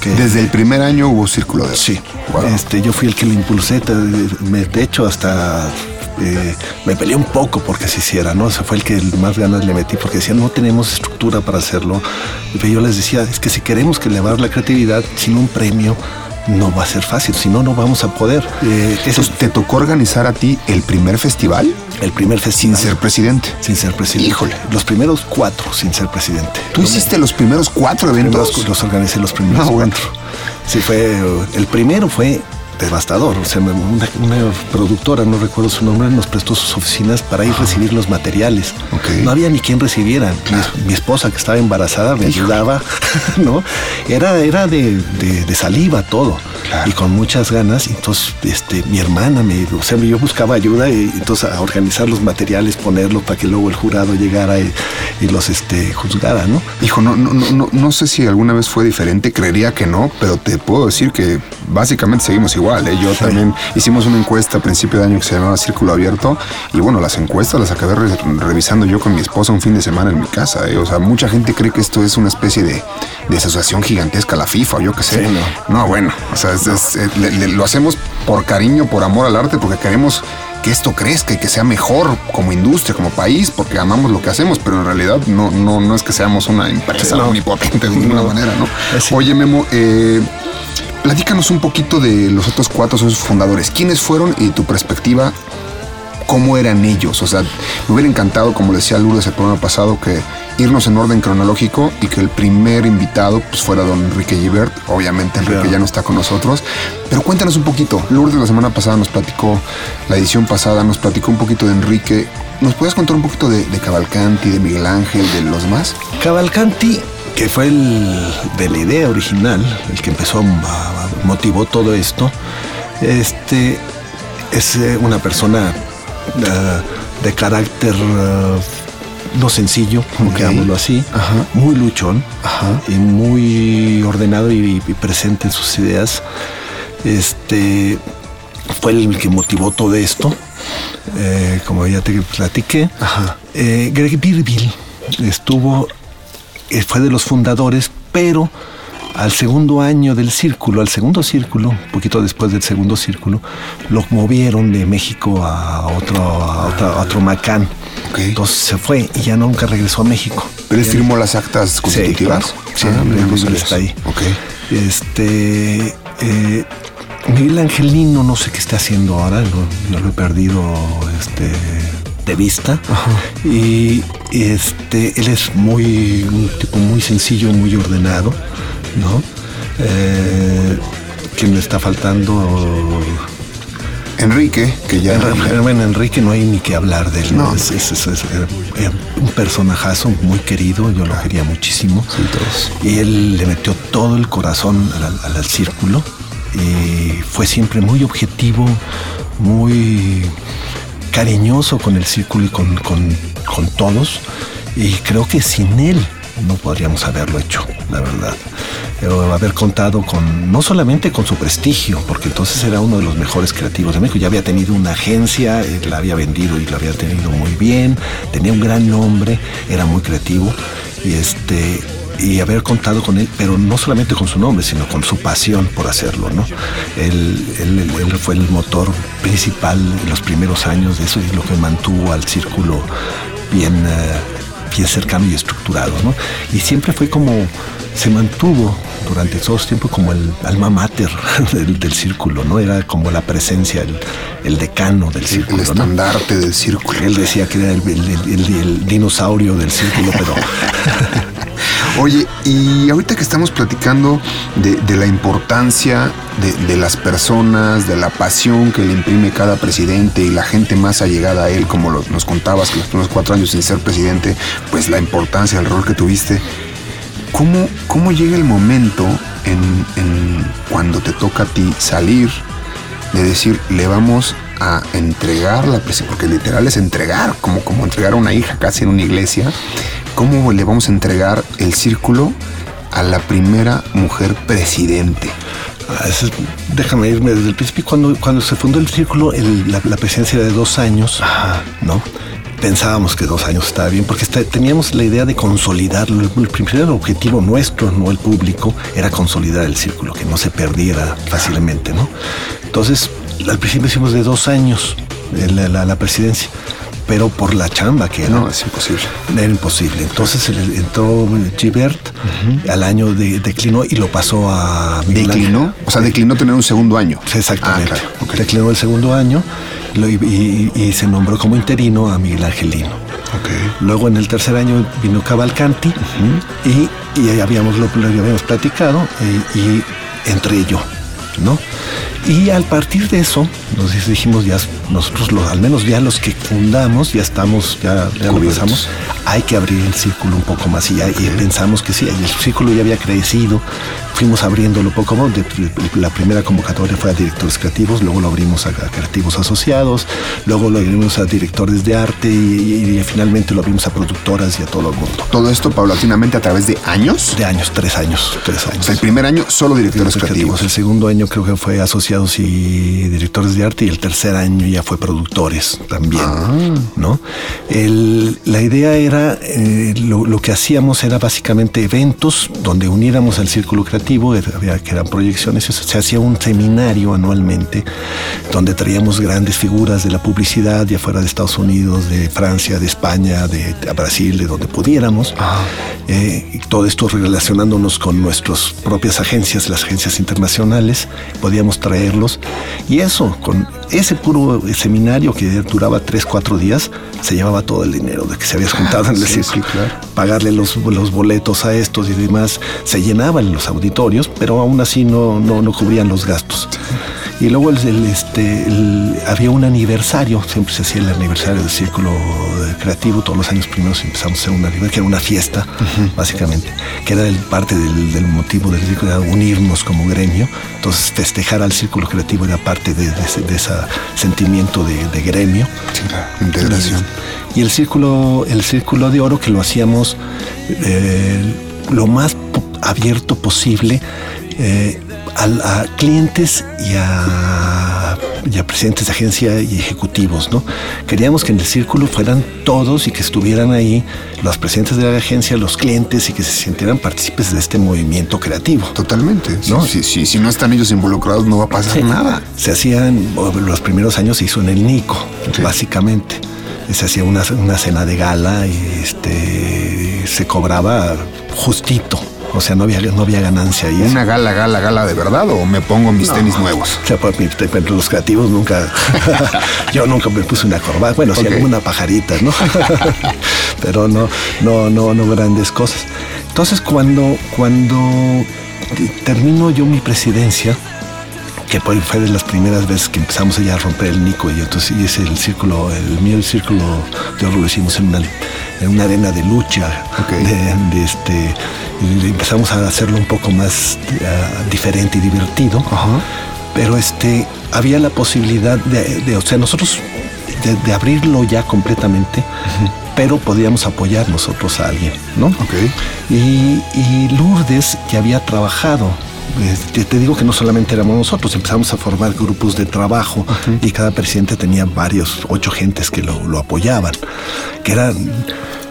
Speaker 3: que-
Speaker 2: Desde el primer año hubo círculo de oro.
Speaker 3: Sí,
Speaker 2: Wow.
Speaker 3: este, yo fui el que lo impulsé, de hecho hasta eh, me peleé un poco porque se hiciera, ¿no? O sea, fue el que más ganas le metí porque decían no tenemos estructura para hacerlo. Y yo les decía, es que si queremos que elevar la creatividad sin un premio, no va a ser fácil, si no, no vamos a poder. Eh, ese es
Speaker 2: Entonces, ¿te tocó organizar a ti el primer festival
Speaker 3: el primer
Speaker 2: sin
Speaker 3: festival.
Speaker 2: ser presidente?
Speaker 3: Sin ser presidente.
Speaker 2: Híjole.
Speaker 3: Los primeros cuatro sin ser presidente.
Speaker 2: ¿Tú hiciste los primeros cuatro eventos?
Speaker 3: primeros- los organicé los primeros
Speaker 2: Ah, bueno.
Speaker 3: cuatro. Sí, fue. El primero fue devastador. O sea, una, una productora, no recuerdo su nombre, nos prestó sus oficinas para ir a recibir los materiales.
Speaker 2: Ok.
Speaker 3: No había ni quien recibiera. Mi, mi esposa, que estaba embarazada, me ayudaba, ¿no? Era, era de, de- de saliva todo.
Speaker 2: Claro.
Speaker 3: Y con muchas ganas. Entonces, este, mi hermana me, o sea, yo buscaba ayuda y entonces a organizar los materiales, ponerlos para que luego el jurado llegara y, y los este, juzgara, ¿no?
Speaker 2: Hijo, no, no, no, no, no sé si alguna vez fue diferente, creería que no, pero te puedo decir que básicamente seguimos igual. ¿Eh? Yo también hicimos una encuesta a principio de año que se llamaba Círculo Abierto y bueno, las encuestas las acabé re- revisando yo con mi esposa un fin de semana en mi casa. ¿eh? O sea, mucha gente cree que esto es una especie de, de asociación gigantesca, la FIFA o yo qué sé.
Speaker 3: Sí, no.
Speaker 2: no. bueno, o sea, es- es- eh, le- le- lo hacemos por cariño, por amor al arte, porque queremos que esto crezca y que sea mejor como industria, como país, porque amamos lo que hacemos, pero en realidad no, no, no es que seamos una empresa
Speaker 3: No.
Speaker 2: omnipotente de ninguna
Speaker 3: No.
Speaker 2: manera, ¿no? Oye, Memo, eh, platícanos un poquito de los otros cuatro socios fundadores. ¿Quiénes fueron y tu perspectiva? ¿Cómo eran ellos? O sea, me hubiera encantado, como decía Lourdes el programa pasado, que irnos en orden cronológico y que el primer invitado pues, fuera don Enrique Gibert. Obviamente Enrique ya no está con nosotros. Pero cuéntanos un poquito. Lourdes la semana pasada nos platicó, la edición pasada nos platicó un poquito de Enrique. ¿Nos puedes contar un poquito de, de Cavalcanti, de Miguel Ángel, de los demás?
Speaker 3: Cavalcanti, que fue el de la idea original, el que empezó, a- motivó todo esto, este es eh, una persona eh, de carácter eh, no sencillo, digámoslo así,
Speaker 2: Ajá.
Speaker 3: muy luchón
Speaker 2: Ajá.
Speaker 3: y muy ordenado y, y presente en sus ideas. Este fue el que motivó todo esto. Eh, como ya te platiqué, Eh, Greg Birville estuvo, fue de los fundadores, pero al segundo año del círculo, al segundo círculo, un poquito después del segundo círculo, lo movieron de México a otro, a otro, a otro Macán. Entonces se fue y ya nunca regresó a México.
Speaker 2: ¿Pero él firmó las actas constitutivas?
Speaker 3: Sí, claro. Sí,
Speaker 2: Ah, sabía
Speaker 3: está ahí. Este. eh, Miguel Angelino, no sé qué está haciendo ahora, lo, lo he perdido este, de vista. Y este, él es muy, un tipo muy sencillo, muy ordenado, ¿no? Eh, quien le está faltando.
Speaker 2: Enrique, que ya...
Speaker 3: En- Bueno, Enrique no hay ni que hablar de él.
Speaker 2: ¿no?
Speaker 3: Es, es- es- es, eh, eh, un personajazo muy querido, yo lo quería muchísimo.
Speaker 2: todos.
Speaker 3: Y él le metió todo el corazón al, al- al círculo y fue siempre muy objetivo, muy cariñoso con el círculo y con, con- con todos. Y creo que sin él no podríamos haberlo hecho, la verdad. Pero haber contado con, no solamente con su prestigio, porque entonces era uno de los mejores creativos de México. Ya había tenido una agencia, él la había vendido y la había tenido muy bien, tenía un gran nombre, era muy creativo. Y este, y haber contado con él, pero no solamente con su nombre, sino con su pasión por hacerlo, ¿no? Él, él- él- fue el motor principal en los primeros años de eso y lo que mantuvo al círculo bien, eh, bien cercano y estructurado, ¿no? Y siempre fue como, se mantuvo durante todo ese tiempo como el alma mater del, del círculo, ¿no? Era como la presencia, el, el decano del
Speaker 2: El
Speaker 3: círculo, ¿no?
Speaker 2: estandarte del círculo.
Speaker 3: Él decía que era el, el- el- el dinosaurio del círculo, pero
Speaker 2: Oye, y ahorita que estamos platicando de, la importancia de, las personas, de la pasión que le imprime cada presidente y la gente más allegada a él, como lo- nos contabas que los primeros cuatro años sin ser presidente, pues la importancia, el rol que tuviste. ¿Cómo, cómo llega el momento en, en cuando te toca a ti salir de decir, le vamos a entregar la presidencia, porque literal es entregar, como, como entregar a una hija casi en una iglesia, ¿cómo le vamos a entregar el círculo a la primera mujer presidente?
Speaker 3: Ah, es- déjame irme desde el principio. Cuando, cuando se fundó el círculo, el- la, la presidencia de dos años, ¿no? Pensábamos que dos años estaba bien, porque está- teníamos la idea de consolidarlo. El, el primer objetivo nuestro, no el público, era consolidar el círculo, que no se perdiera fácilmente, ¿no? Entonces, al principio hicimos de dos años eh, la, la- la presidencia, pero por la chamba que era.
Speaker 2: No, es imposible.
Speaker 3: Era imposible. Entonces entró Gilbert, al año de, declinó y lo pasó a Miguel Ángel.
Speaker 2: ¿Declinó? O sea, declinó tener un segundo año.
Speaker 3: Exactamente.
Speaker 2: Ah, claro.
Speaker 3: Declinó el segundo año y, y- y se nombró como interino a Miguel Angelino. Luego en el tercer año vino Cavalcanti y, y ahí habíamos, lo, lo habíamos platicado eh, y entré yo, ¿no? Y al partir de eso, nos dijimos ya, nosotros lo- al menos ya los que fundamos, ya estamos, ya, ya lo
Speaker 2: Cubiertos.
Speaker 3: pensamos, hay que abrir el círculo un poco más y, ya, y pensamos que sí, el círculo ya había crecido, fuimos abriéndolo poco más, la primera convocatoria fue a directores creativos, luego lo abrimos a, creativos asociados, luego lo abrimos a directores de arte y, y- y finalmente lo abrimos a productoras y a todo el mundo.
Speaker 2: Todo esto paulatinamente a través de años.
Speaker 3: De años, tres años, tres
Speaker 2: O
Speaker 3: años.
Speaker 2: sea, el primer año solo directores
Speaker 3: Directores
Speaker 2: creativos.
Speaker 3: El segundo año creo que fue asociados y directores de arte y el tercer año ya fue productores también,
Speaker 2: Ah.
Speaker 3: ¿no? El- la idea era, eh, lo, lo que hacíamos era básicamente eventos donde uniéramos al círculo creativo, era- que eran proyecciones, eso, se hacía un seminario anualmente donde traíamos grandes figuras de la publicidad, ya fuera de Estados Unidos, de Francia, de España, de, de Brasil, de donde pudiéramos. Eh, y todo esto relacionándonos con nuestras propias agencias, las agencias internacionales, podíamos traerlos. Y eso, con ese puro seminario que duraba tres, cuatro días, se llevaba todo el dinero de que se había juntado en el
Speaker 2: sí,
Speaker 3: círculo.
Speaker 2: sí, claro.
Speaker 3: Pagarle los, los boletos a estos y demás. Se llenaban los auditorios, pero aún así no, no, no cubrían los gastos. Y luego el, el, este, el- había un aniversario, siempre se hacía el aniversario del Círculo Creativo, todos los años primeros empezamos a hacer un aniversario, que era una fiesta, básicamente, que era el, parte del, del motivo del círculo, era unirnos como gremio. Entonces festejar al Círculo Creativo era parte de, de ese de sentimiento de, de gremio.
Speaker 2: Sí, claro, integración.
Speaker 3: Y el círculo, el círculo de oro que lo hacíamos eh, lo más abierto posible eh, a, clientes y a, y a presidentes de agencia y ejecutivos, ¿no? Queríamos que en el círculo fueran todos y que estuvieran ahí los presidentes de la agencia, los clientes y que se sintieran partícipes de este movimiento creativo.
Speaker 2: Totalmente.
Speaker 3: ¿No?
Speaker 2: Si, si, si no están ellos involucrados, no va a pasar
Speaker 3: Sí.
Speaker 2: nada.
Speaker 3: Se hacían, los primeros años se hizo en el Nico,
Speaker 2: Sí.
Speaker 3: básicamente. Se hacía una, una cena de gala y este se cobraba justito. O sea, no había, no había ganancia ahí.
Speaker 2: ¿Una gala, gala, gala de verdad o me pongo mis tenis nuevos?
Speaker 3: O sea, por los creativos nunca. yo nunca me puse una corbata. Bueno, sí,
Speaker 2: Ok.
Speaker 3: alguna pajarita, ¿no? Pero no, no, no, no grandes cosas. Entonces, cuando, cuando te- termino yo mi presidencia, que fue de las primeras veces que empezamos ya a romper el Nico y entonces y ese el círculo, el mío el círculo de oro lo hicimos en una, en una arena de lucha,
Speaker 2: Ok.
Speaker 3: de, de este, y empezamos a hacerlo un poco más ah, diferente y divertido, pero este había la posibilidad de, de- o sea nosotros de, de abrirlo ya completamente, pero podíamos apoyar nosotros a alguien, ¿no?
Speaker 2: Ok.
Speaker 3: Y, y Lourdes, que había trabajado, te, te digo que no solamente éramos nosotros, empezamos a formar grupos de trabajo y cada presidente tenía varios, ocho gentes que lo, lo apoyaban, que eran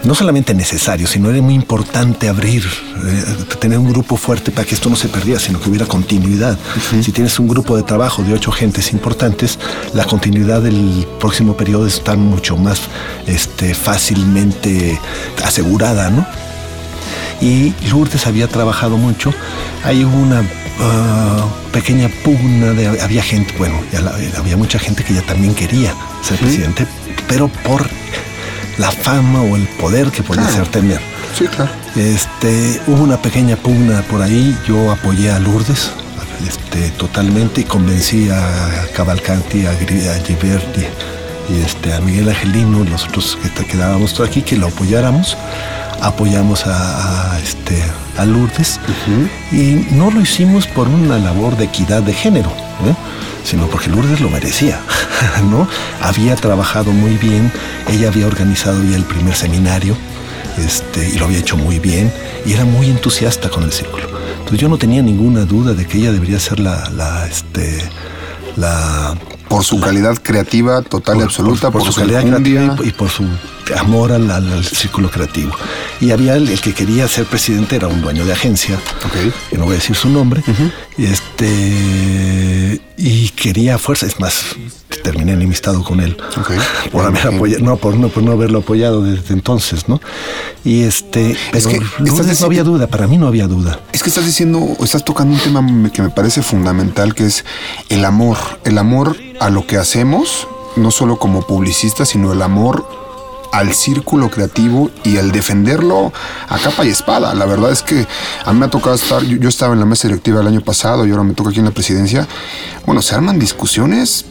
Speaker 3: no solamente necesario, sino era muy importante abrir, eh, tener un grupo fuerte para que esto no se perdiera, sino que hubiera continuidad. Si tienes un grupo de trabajo de ocho gentes importantes, la continuidad del próximo periodo está mucho más este, fácilmente asegurada, ¿no? Y Lourdes había trabajado mucho. Ahí hubo una ah, pequeña pugna de había gente, bueno, ya la- había mucha gente que ya también quería ser presidente, pero por la fama o el poder que podía
Speaker 2: Claro.
Speaker 3: ser tener.
Speaker 2: Sí, claro.
Speaker 3: Este, hubo una pequeña pugna por ahí, yo apoyé a Lourdes este, totalmente y convencí a Cavalcanti, a, a Gilberti y este, a Miguel Angelino, nosotros que quedábamos todos aquí, que lo apoyáramos. Apoyamos a, a, este, a Lourdes y no lo hicimos por una labor de equidad de género, ¿eh? sino porque Lourdes lo merecía, ¿no? Había trabajado muy bien, ella había organizado ya el primer seminario, este, y lo había hecho muy bien, y era muy entusiasta con el círculo. Entonces yo no tenía ninguna duda de que ella debería ser la, la, este, la
Speaker 2: Por su calidad creativa total y absoluta, por,
Speaker 3: su
Speaker 2: su
Speaker 3: calidad creativa y, y por su amor al, al- al círculo creativo. Y había el, el que quería ser presidente, era un dueño de agencia,
Speaker 2: Ok.
Speaker 3: que no voy a decir su nombre, y este y quería fuerza, es más, terminé enemistado con él
Speaker 2: Ok.
Speaker 3: por haber apoyado, no, por no, por no haberlo apoyado desde entonces, ¿no? Y este, pero
Speaker 2: que
Speaker 3: no, no había duda, para mí no había duda.
Speaker 2: Es que estás diciendo, estás tocando un tema que me parece fundamental, que es el amor. El amor a lo que hacemos, no solo como publicistas, sino el amor al círculo creativo y el defenderlo a capa y espada. La verdad es que a mí me ha tocado estar, yo, yo estaba en la mesa directiva el año pasado y ahora me toca aquí en la presidencia. Bueno, se arman discusiones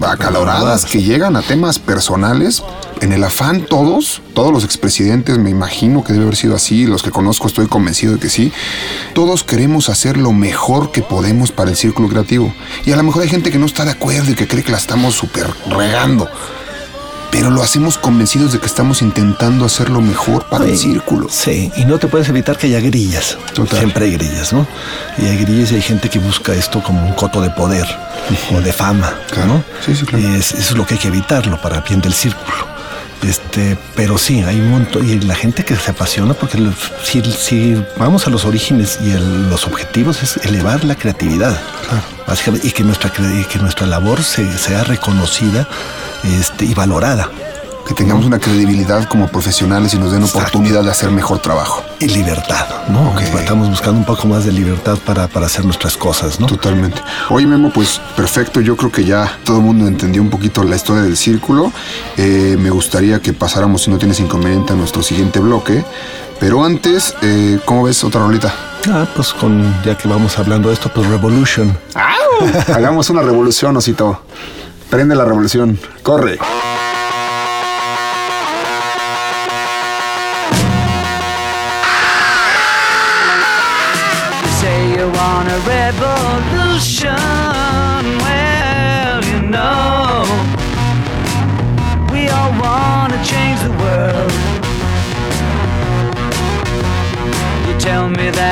Speaker 2: acaloradas que llegan a temas personales. En el afán todos, todos los expresidentes, me imagino que debe haber sido así, los que conozco estoy convencido de que sí, todos queremos hacer lo mejor que podemos para el círculo creativo. Y a lo mejor hay gente que no está de acuerdo y que cree que la estamos súper regando. Pero lo hacemos convencidos de que estamos intentando hacer lo mejor para el círculo.
Speaker 3: Sí, y no te puedes evitar que haya grillas.
Speaker 2: Total.
Speaker 3: Siempre hay grillas, ¿no? Y hay grillas y hay gente que busca esto como un coto de poder o de fama,
Speaker 2: Claro.
Speaker 3: ¿no?
Speaker 2: Sí, sí, claro.
Speaker 3: Y es- eso es lo que hay que evitarlo para bien del círculo. Este, pero sí, hay un montón, y la gente que se apasiona, porque los- si, si vamos a los orígenes y el- los objetivos es elevar la creatividad, básicamente, y que nuestra, y que nuestra labor se- sea reconocida este, y valorada.
Speaker 2: Que tengamos una credibilidad como profesionales y nos den
Speaker 3: Exacto.
Speaker 2: oportunidad de hacer mejor trabajo.
Speaker 3: y libertad, ¿no? Estamos buscando un poco más de libertad para, para hacer nuestras cosas, ¿no?
Speaker 2: Totalmente. Oye, Memo, pues perfecto. Yo creo que ya todo el mundo entendió un poquito la historia del círculo. Eh, me gustaría que pasáramos, si no tienes inconveniente, a nuestro siguiente bloque. Pero antes, eh, ¿cómo ves otra rolita?
Speaker 3: Ah, pues con, ya que vamos hablando de esto, pues Revolution.
Speaker 2: Hagamos una revolución, Osito. Prende la revolución. Corre.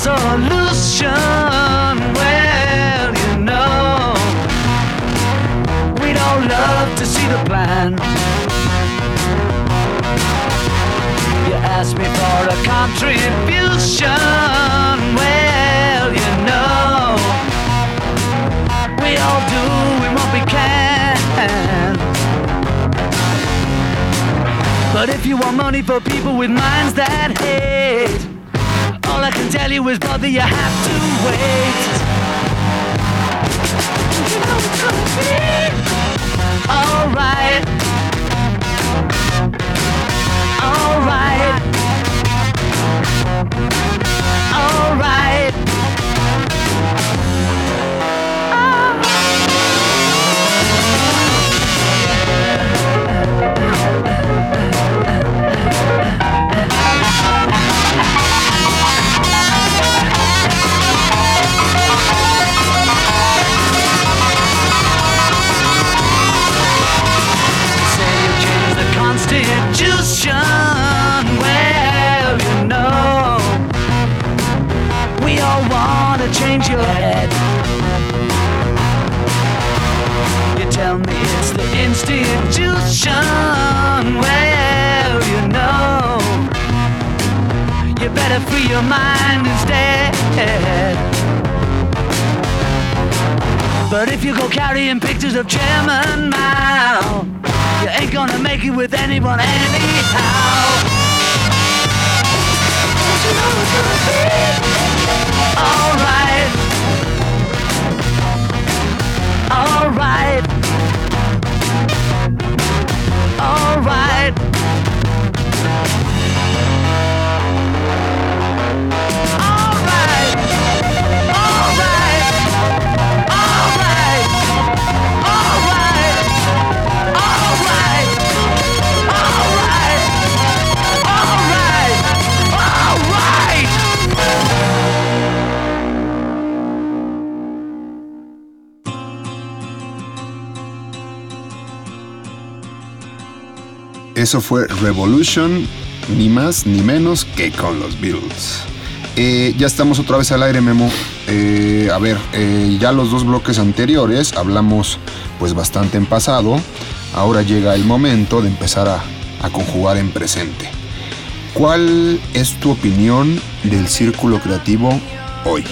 Speaker 4: Solution. Well, you know, we don't love to see the plan. You asked me for a contribution. Well, you know, we all do what we can. But if you want money for people with minds that hate, tell you is, brother, you have to wait. Alright. Alright. Change your head. You tell me it's the institution. Well, you know, you better free your mind instead. But if you go carrying pictures of Chairman Mao, you ain't gonna make it with anyone anyhow. Alright. alright.
Speaker 2: Eso fue Revolution, ni más ni menos que con los Beatles. Eh, ya estamos otra vez al aire, Memo. Eh, a ver, eh, ya los dos bloques anteriores hablamos pues bastante en pasado. Ahora llega el momento de empezar a, a conjugar en presente. ¿Cuál es tu opinión del círculo creativo hoy?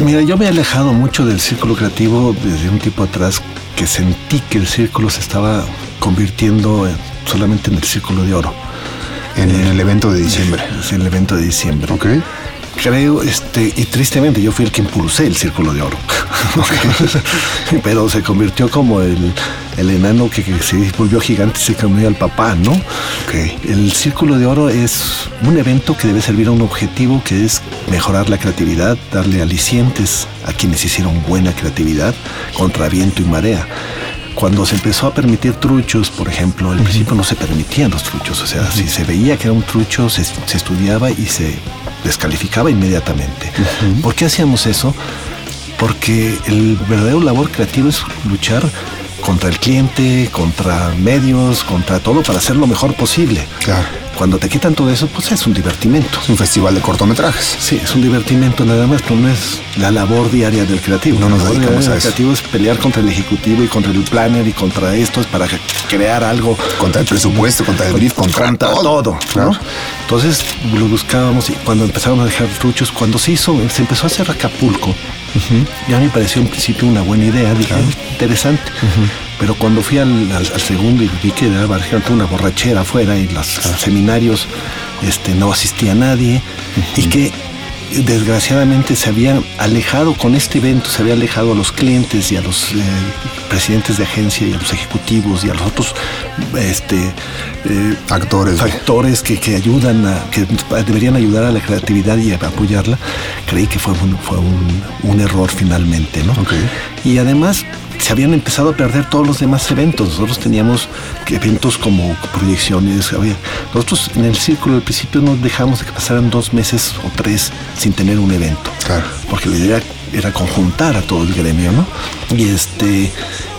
Speaker 3: Mira, yo me he alejado mucho del círculo creativo desde un tiempo atrás que sentí que el círculo se estaba convirtiendo en- solamente en el círculo de oro.
Speaker 2: En el evento de diciembre.
Speaker 3: Es el evento de diciembre.
Speaker 2: ¿Ok?
Speaker 3: Creo, este, y tristemente yo fui el que impulsé el círculo de oro. Pero se convirtió como el, el enano que, que se volvió gigante y se cambió al papá, ¿no? El círculo de oro es un evento que debe servir a un objetivo que es mejorar la creatividad, darle alicientes a quienes hicieron buena creatividad contra viento y marea. Cuando se empezó a permitir truchos, por ejemplo, al principio no se permitían los truchos. O sea, si se veía que era un trucho, se, se estudiaba y se descalificaba inmediatamente. ¿Por qué hacíamos eso? Porque el verdadero labor creativo es luchar contra el cliente, contra medios, contra todo para hacer lo mejor posible.
Speaker 2: Claro.
Speaker 3: Cuando te quitan todo eso, pues es un divertimento.
Speaker 2: Es un festival de cortometrajes.
Speaker 3: Sí, es un divertimento nada más, pero no es la labor diaria del creativo.
Speaker 2: No nos
Speaker 3: la labor
Speaker 2: dedicamos a eso.
Speaker 3: creativo es pelear contra el ejecutivo y contra el planner y contra estos para crear algo.
Speaker 2: Contra el presupuesto, contra el brief, contra,
Speaker 3: Contra
Speaker 2: todo.
Speaker 3: todo. ¿no? Entonces lo buscábamos y cuando empezaron a dejar truchos, cuando se hizo, se empezó a hacer Acapulco, ya me pareció en principio una buena idea, dije, "Ah, interesante. Pero cuando fui al, al- al segundo y vi que era básicamente una borrachera afuera y los seminarios este, no asistía nadie y que desgraciadamente se había alejado con este evento, se había alejado a los clientes y a los eh, presidentes de agencia y a los ejecutivos y a los otros este, eh,
Speaker 2: Actores.
Speaker 3: factores que, que ayudan a, que deberían ayudar a la creatividad y a apoyarla, creí que fue un, fue un, un error finalmente, ¿no? Y además se habían empezado a perder todos los demás eventos. Nosotros teníamos eventos como proyecciones. había- Nosotros en el círculo al principio no dejamos de que pasaran dos meses o tres sin tener un evento.
Speaker 2: Claro.
Speaker 3: Porque la idea era conjuntar a todo el gremio, ¿no? Y este,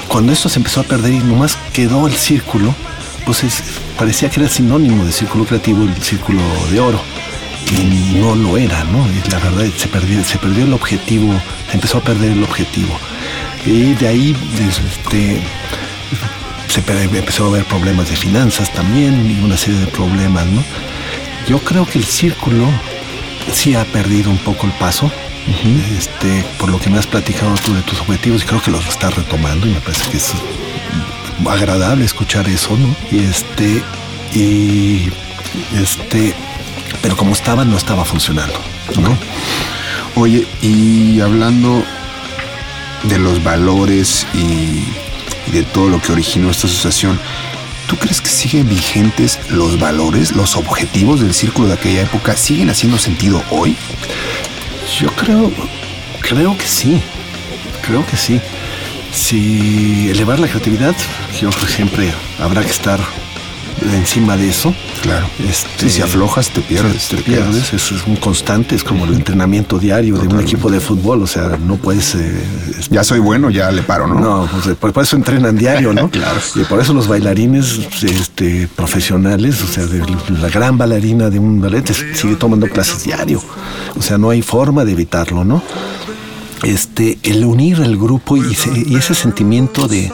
Speaker 3: cuando esto se empezó a perder y nomás quedó el círculo, pues es- parecía que era sinónimo de círculo creativo el círculo de oro. Y no lo era, ¿no? Y la verdad, se perdió, se perdió el objetivo, se empezó a perder el objetivo. Y de ahí, este, se pe- empezó a haber problemas de finanzas también y una serie de problemas, ¿no? Yo creo que el círculo sí ha perdido un poco el paso. este, por lo que me has platicado tú de tus objetivos, y creo que los estás retomando y me parece que es agradable escuchar eso, ¿no? Y este, y este, pero como estaba, no estaba funcionando, ¿no?
Speaker 2: Oye, y hablando de los valores y, de todo lo que originó esta asociación, ¿tú crees que siguen vigentes los valores, los objetivos del círculo de aquella época? ¿Siguen haciendo sentido hoy?
Speaker 3: Yo creo, creo que sí, creo que sí. Si elevar la creatividad, yo siempre habrá que estar encima de eso.
Speaker 2: Claro.
Speaker 3: Este,
Speaker 2: si aflojas, te pierdes,
Speaker 3: Te,
Speaker 2: te
Speaker 3: pierdes, es, es un constante, es como el entrenamiento diario de un equipo de fútbol, o sea, no puedes... eh,
Speaker 2: Ya soy bueno, ya le paro, ¿no?
Speaker 3: no, pues, por, por eso entrenan diario, ¿no?
Speaker 2: Claro.
Speaker 3: Y por eso los bailarines este, profesionales, o sea, de la gran bailarina de un ballet sigue tomando clases diario. O sea, no hay forma de evitarlo, ¿no? Este, el unir el grupo y, se- y ese sentimiento de,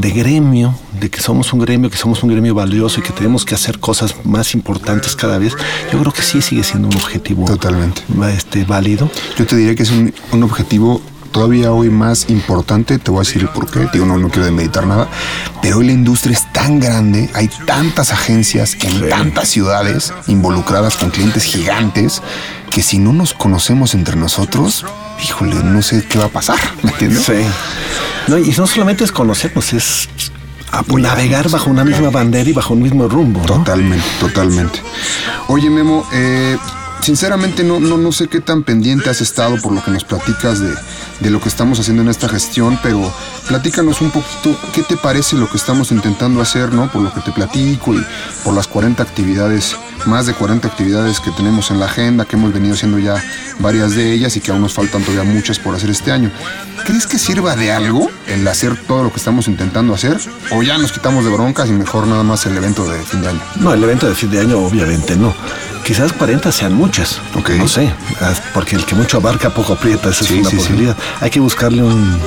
Speaker 3: de gremio, de que somos un gremio, que somos un gremio valioso y que tenemos que hacer cosas más importantes cada vez, yo creo que sí sigue siendo un objetivo
Speaker 2: Totalmente.
Speaker 3: este, válido.
Speaker 2: Yo te diría que es un, un objetivo todavía hoy más importante. Te voy a decir el por qué. Digo, no, no quiero demeditar nada. Pero hoy la industria es tan grande, hay tantas agencias en tantas ciudades involucradas con clientes gigantes que si no nos conocemos entre nosotros, híjole, no sé qué va a pasar, ¿me entiendes?
Speaker 3: Sí. No, y no solamente es conocernos, es
Speaker 2: Apoyarnos.
Speaker 3: navegar bajo una misma bandera y bajo un mismo rumbo. ¿no?
Speaker 2: Totalmente, totalmente. Oye, Memo, eh, sinceramente no, no, no sé qué tan pendiente has estado por lo que nos platicas de, de lo que estamos haciendo en esta gestión, pero platícanos un poquito qué te parece lo que estamos intentando hacer, ¿no? Por lo que te platico y por las 40 actividades, más de 40 actividades que tenemos en la agenda, que hemos venido haciendo ya varias de ellas y que aún nos faltan todavía muchas por hacer este año. ¿Crees que sirva de algo el hacer todo lo que estamos intentando hacer? ¿O ya nos quitamos de broncas y mejor nada más el evento de fin de año?
Speaker 3: No, el evento de fin de año obviamente no. Quizás 40 sean muchas.
Speaker 2: Ok.
Speaker 3: No sé, ah, porque el que mucho abarca poco aprieta, esa
Speaker 2: Sí,
Speaker 3: es una
Speaker 2: sí, sí.
Speaker 3: Hay que buscarle un,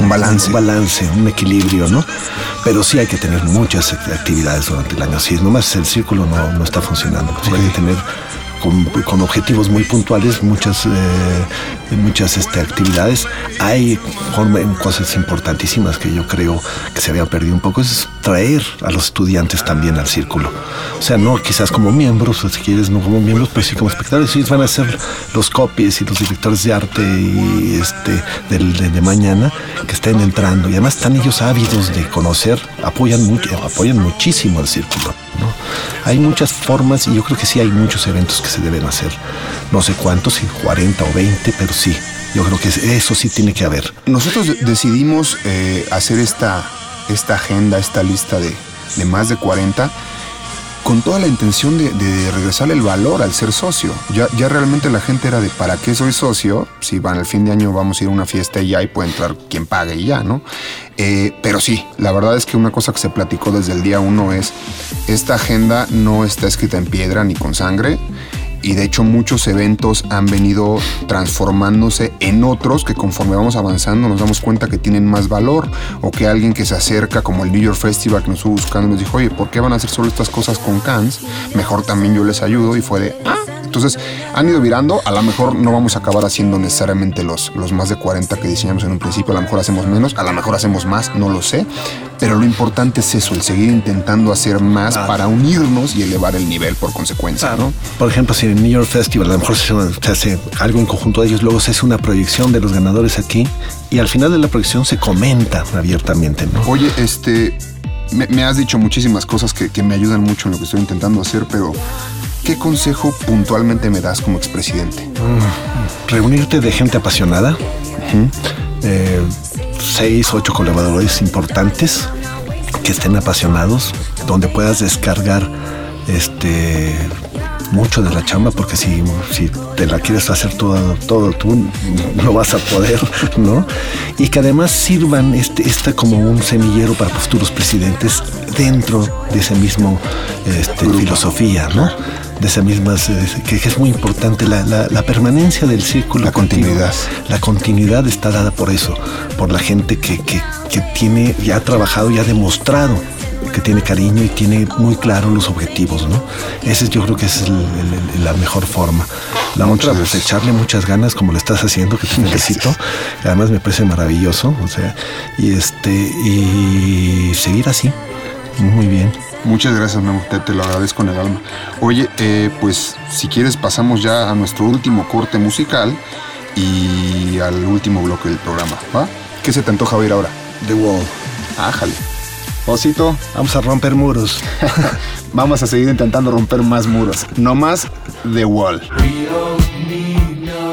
Speaker 2: Un balance.
Speaker 3: Un balance, un equilibrio, ¿no? Pero sí hay que tener muchas act- actividades durante el año. Si nomás el círculo no, no está funcionando. Sí hay que tener con, con objetivos muy puntuales muchas, eh, muchas este, actividades. Hay cosas importantísimas que yo creo que se habían perdido un poco. Es traer a los estudiantes también al círculo. O sea, no quizás como miembros, si quieres, no como miembros, pero sí como espectadores. Ellos van a ser los copies y los directores de arte y este del, de, de mañana que estén entrando. Y además están ellos ávidos de conocer, apoyan, mucho, apoyan muchísimo al círculo. ¿no? Hay muchas formas y yo creo que sí hay muchos eventos que se deben hacer. No sé cuántos, si 40 o 20, pero sí. Yo creo que eso sí tiene que haber.
Speaker 2: Nosotros de- decidimos eh, hacer esta, esta agenda, esta lista de, de más de 40, con toda la intención de, de regresarle el valor al ser socio. Ya, ya realmente la gente era de ¿para qué soy socio? Si van al fin de año vamos a ir a una fiesta y ya y puede entrar quien pague y ya, ¿no? Eh, pero sí, la verdad es que una cosa que se platicó desde el día uno es, esta agenda no está escrita en piedra ni con sangre y de hecho muchos eventos han venido transformándose en otros que conforme vamos avanzando nos damos cuenta que tienen más valor o que alguien que se acerca como el New York Festival que nos estuvo buscando nos dijo, oye, ¿por qué van a hacer solo estas cosas con Cannes? Mejor también yo les ayudo y fue de, ah, entonces han ido virando, a lo mejor no vamos a acabar haciendo necesariamente los, los más de 40 que diseñamos en un principio, a lo mejor hacemos menos, a lo mejor hacemos más, no lo sé, pero lo importante es eso, el seguir intentando hacer más para unirnos y elevar el nivel por consecuencia, ¿no?
Speaker 3: Por ejemplo, si en el New York Festival a lo mejor se, hace- se hace algo en conjunto de ellos, luego se hace una proyección de los ganadores aquí y al final de la proyección se comenta abiertamente, ¿no?
Speaker 2: Oye, este, me, me has dicho muchísimas cosas que, que me ayudan mucho en lo que estoy intentando hacer, pero ¿qué consejo puntualmente me das como expresidente?
Speaker 3: Reunirte de gente apasionada, eh, seis, ocho colaboradores importantes que estén apasionados, donde puedas descargar este mucho de la chamba, porque si, si te la quieres hacer todo, todo tú, no vas a poder, ¿no? Y que además sirvan este, esta como un semillero para futuros presidentes dentro de ese mismo este, filosofía, ¿no? De esa misma, que, que es muy importante, la, la- la permanencia del círculo.
Speaker 2: La continuidad.
Speaker 3: La continuidad está dada por eso, por la gente que, que, que tiene, ya ha trabajado y ha demostrado que tiene cariño y tiene muy claro los objetivos, ¿no? Ese es, yo creo que esa es el- el- el- la mejor forma. La
Speaker 2: Muchas
Speaker 3: otra, pues echarle muchas ganas como lo estás haciendo, que te felicito. Además me parece maravilloso, o sea, y este, y seguir así, muy bien.
Speaker 2: Muchas gracias, Memo. Te, te lo agradezco en el alma. Oye, eh, pues si quieres pasamos ya a nuestro último corte musical y al último bloque del programa, ¿va? ¿Qué se te antoja oír ahora?
Speaker 3: The Wall.
Speaker 2: Ájale. Osito,
Speaker 3: Vamos a romper muros.
Speaker 2: vamos a seguir intentando romper más muros. No más The Wall.
Speaker 4: We don't need no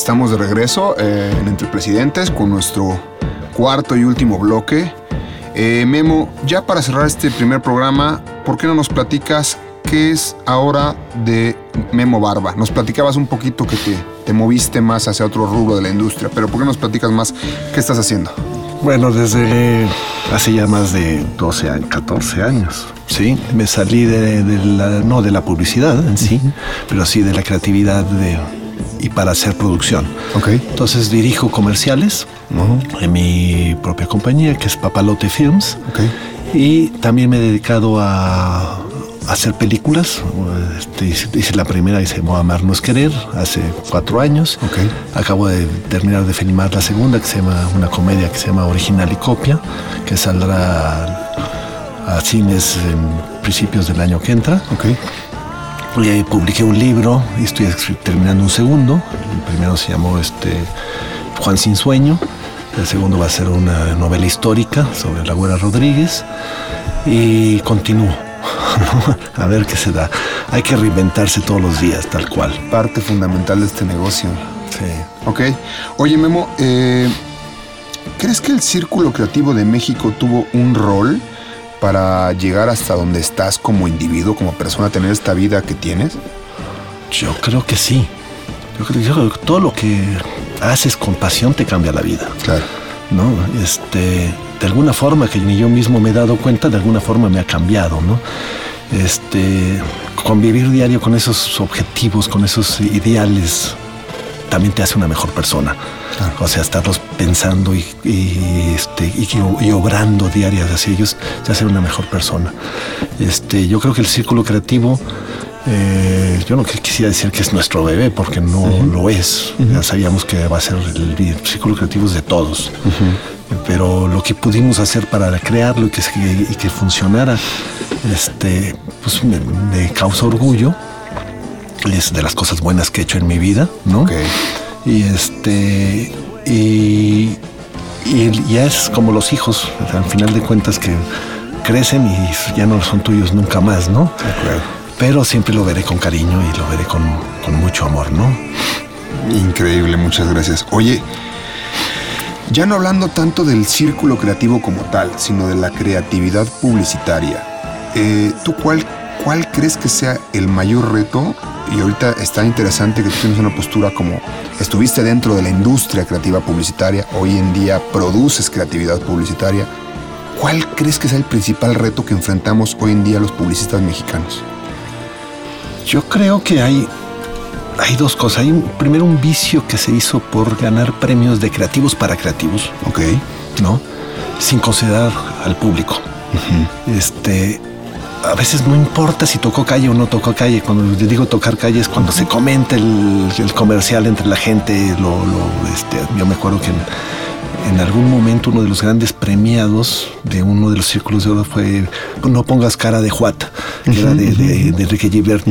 Speaker 2: estamos de regreso eh, en Entre Presidentes con nuestro cuarto y último bloque. Eh, Memo, ya para cerrar este primer programa, ¿por qué no nos platicas qué es ahora de Memo Barba? Nos platicabas un poquito que te, te moviste más hacia otro rubro de la industria, pero ¿por qué nos platicas más qué estás haciendo?
Speaker 3: Bueno, desde hace ya más de 12 años, 14 años, ¿sí? Me salí de, de la, no de la publicidad en sí, pero sí de la creatividad de, y para hacer producción. Entonces dirijo comerciales en mi propia compañía, que es Papalote Films. Y también me he dedicado a, hacer películas. Este, hice, la primera que se llamó Amar no es querer, hace cuatro años. Acabo de terminar de filmar la segunda, que se llama una comedia que se llama Original y Copia, que saldrá a cines en principios del año que entra. Ahí publiqué un libro y estoy terminando un segundo. El primero se llamó este, Juan sin sueño. El segundo va a ser una novela histórica sobre la Güera Rodríguez. Y continúo. ¿no? a ver qué se da. Hay que reinventarse todos los días, tal cual.
Speaker 2: Parte fundamental de este negocio.
Speaker 3: Sí.
Speaker 2: Ok. Oye, Memo, eh, ¿crees que el Círculo Creativo de México tuvo un rol para llegar hasta donde estás como individuo, como persona, tener esta vida que tienes?
Speaker 3: Yo creo que sí. Yo creo, yo creo que todo lo que haces con pasión te cambia la vida.
Speaker 2: Claro.
Speaker 3: ¿no? Este, de alguna forma que ni yo mismo me he dado cuenta, de alguna forma me ha cambiado, ¿no? Este, convivir diario con esos objetivos, con esos ideales, también te hace una mejor persona.
Speaker 2: Claro.
Speaker 3: O sea, estarlos pensando y, y, este, y, y obrando diarias hacia ellos te hace una mejor persona. Este, yo creo que el círculo creativo, eh, yo no quisiera decir que es nuestro bebé, porque no lo es. Ya sabíamos que va a ser el, el círculo creativo es de todos. Pero lo que pudimos hacer para crearlo y que, y que funcionara, este, pues me, me causa orgullo. Es de las cosas buenas que he hecho en mi vida, ¿no?
Speaker 2: Ok.
Speaker 3: Y este. Y, y ya es como los hijos, al final de cuentas que crecen y ya no son tuyos nunca más, ¿no?
Speaker 2: Acuerdo.
Speaker 3: Pero siempre lo veré con cariño y lo veré con, con mucho amor, ¿no?
Speaker 2: Increíble, muchas gracias. Oye, ya no hablando tanto del círculo creativo como tal, sino de la creatividad publicitaria, eh, ¿tú cuál, cuál crees que sea el mayor reto? Y ahorita está interesante que tú tienes una postura como estuviste dentro de la industria creativa publicitaria, hoy en día produces creatividad publicitaria. ¿Cuál crees que sea el principal reto que enfrentamos hoy en día los publicistas mexicanos?
Speaker 3: Yo creo que hay, hay dos cosas. Hay un- primero un vicio que se hizo por ganar premios de creativos para creativos.
Speaker 2: Ok.
Speaker 3: ¿no? Sin considerar al público. Este, a veces no importa si tocó calle o no tocó calle. Cuando yo digo tocar calle es cuando se comenta el, el comercial entre la gente. Lo, lo, este, yo me acuerdo que en, en algún momento uno de los grandes premiados de uno de los círculos de oro fue No pongas cara de Juat, que era de, de, de Enrique Gilbert.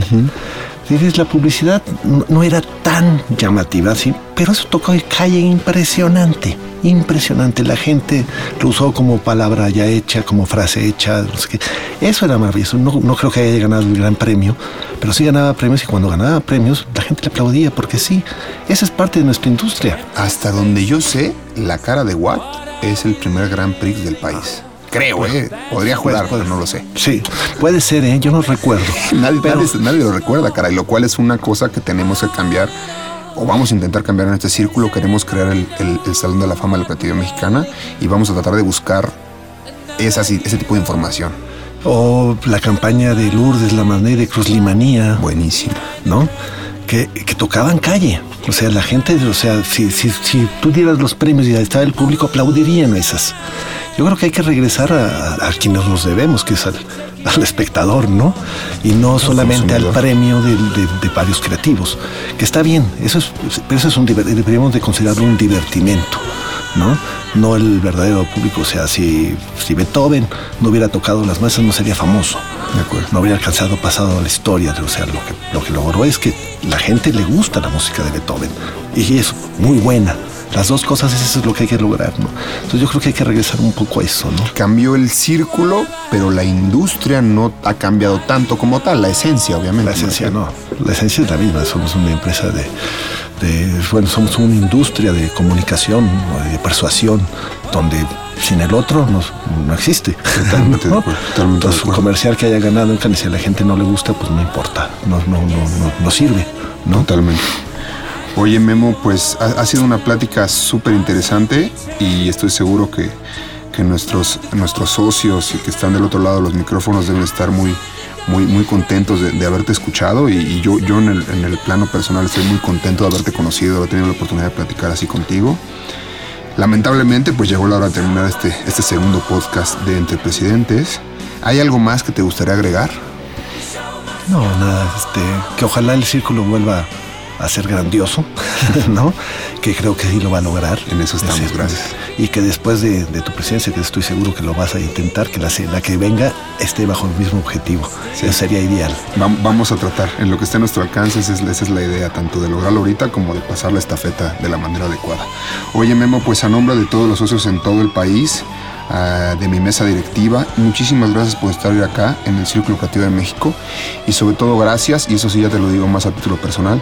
Speaker 3: Dices, la publicidad no, era tan llamativa, sí, pero eso tocó de calle impresionante, impresionante. La gente lo usó como palabra ya hecha, como frase hecha. no sé qué. Eso era maravilloso. No, no creo que haya ganado el gran premio, pero sí ganaba premios y cuando ganaba premios la gente le aplaudía porque sí, esa es parte de nuestra industria.
Speaker 2: Hasta donde yo sé, la cara de Watt es el primer Grand Prix del país. Creo, ¿eh? Podría jugar, pero no lo sé.
Speaker 3: Sí, puede ser, ¿eh? yo no recuerdo.
Speaker 2: Nadie,
Speaker 3: Pero-
Speaker 2: nadie- nadie lo recuerda, caray, lo cual es una cosa que tenemos que cambiar o vamos a intentar cambiar en este círculo. Queremos crear el, el- el Salón de la Fama de la Creatividad Mexicana y vamos a tratar de buscar esas, ese tipo de información.
Speaker 3: O la campaña de Lourdes, la Mané de Cruz Limanía.
Speaker 2: Buenísimo.
Speaker 3: ¿no? Que, que tocaban calle. O sea, la gente, o sea, si, si, si tú dieras los premios y estaba el público, aplaudirían esas. Yo creo que hay que regresar a, a quienes nos debemos, que es al, al espectador, ¿no? Y no solamente al premio de, de- de varios creativos. Que está bien, eso es, pero eso es un deberíamos de considerarlo un divertimento, ¿no? No el verdadero público. O sea, si, si Beethoven no hubiera tocado las masas, no sería famoso
Speaker 2: De acuerdo.
Speaker 3: no habría alcanzado pasado a la historia. O sea, lo que, lo que logró es que la gente le gusta la música de Beethoven y es muy buena. Las dos cosas, eso es lo que hay que lograr, ¿no? Entonces yo creo que hay que regresar un poco a eso, ¿no?
Speaker 2: Cambió el círculo, pero la industria no ha cambiado tanto como tal, la esencia, obviamente.
Speaker 3: La esencia no, la esencia es la misma, somos una empresa de, de, bueno, somos una industria de comunicación, de persuasión, donde sin el otro no, no existe.
Speaker 2: Totalmente totalmente
Speaker 3: Entonces, un comercial que haya ganado en Cannes, si a la gente no le gusta, pues no importa, no, no, no, no, no sirve. ¿no?
Speaker 2: Totalmente. Oye, Memo, pues ha, sido una plática súper interesante y estoy seguro que, que nuestros, nuestros socios y que están del otro lado de los micrófonos deben estar muy, muy, muy contentos de, haberte escuchado y, y yo, yo en, el, en el plano personal estoy muy contento de haberte conocido, de haber tenido la oportunidad de platicar así contigo. Lamentablemente, pues llegó la hora de terminar este, este segundo podcast de Entre Presidentes. ¿Hay algo más que te gustaría agregar?
Speaker 3: No, nada, este, que ojalá el círculo vuelva a ser grandioso, ¿no? Que creo que sí lo va a lograr.
Speaker 2: En eso estamos, gracias.
Speaker 3: Y que después de, de tu presidencia, que estoy seguro que lo vas a intentar, que la, la que venga esté bajo el mismo objetivo.
Speaker 2: Sí.
Speaker 3: Eso sería ideal.
Speaker 2: Vam- Vamos a tratar, en lo que esté a nuestro alcance, esa es, esa es la idea, tanto de lograrlo ahorita como de pasar la estafeta de la manera adecuada. Oye, Memo, pues a nombre de todos los socios en todo el país, ah, de mi mesa directiva, muchísimas gracias por estar hoy acá en el Círculo Creativo de México y sobre todo gracias, y eso sí ya te lo digo más a título personal,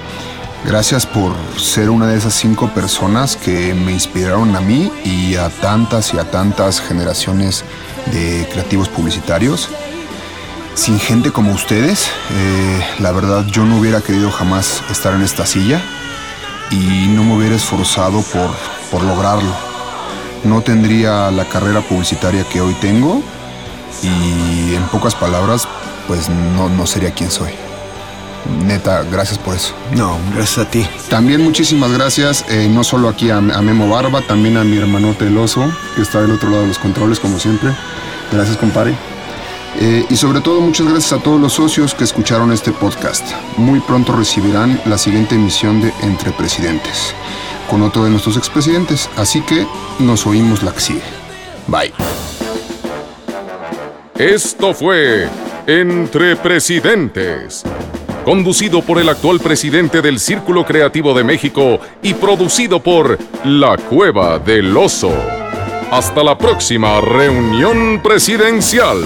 Speaker 2: Gracias por ser una de esas cinco personas que me inspiraron a mí y a tantas y a tantas generaciones de creativos publicitarios. Sin gente como ustedes, eh, la verdad yo no hubiera querido jamás estar en esta silla y no me hubiera esforzado por, por lograrlo. No tendría la carrera publicitaria que hoy tengo y en pocas palabras, pues no, no sería quien soy. Neta, gracias por eso.
Speaker 3: No, gracias a ti.
Speaker 2: También muchísimas gracias, eh, no solo aquí a, a Memo Barba, también a mi hermanote El Oso, que está del otro lado de los controles, como siempre. Gracias, compadre. Eh, y sobre todo, muchas gracias a todos los socios que escucharon este podcast. Muy pronto recibirán la siguiente emisión de Entre Presidentes, con otro de nuestros expresidentes. Así que nos oímos la que sigue. Bye.
Speaker 1: Esto fue Entre Presidentes, conducido por el actual presidente del Círculo Creativo de México y producido por La Cueva del Oso. Hasta la próxima reunión presidencial.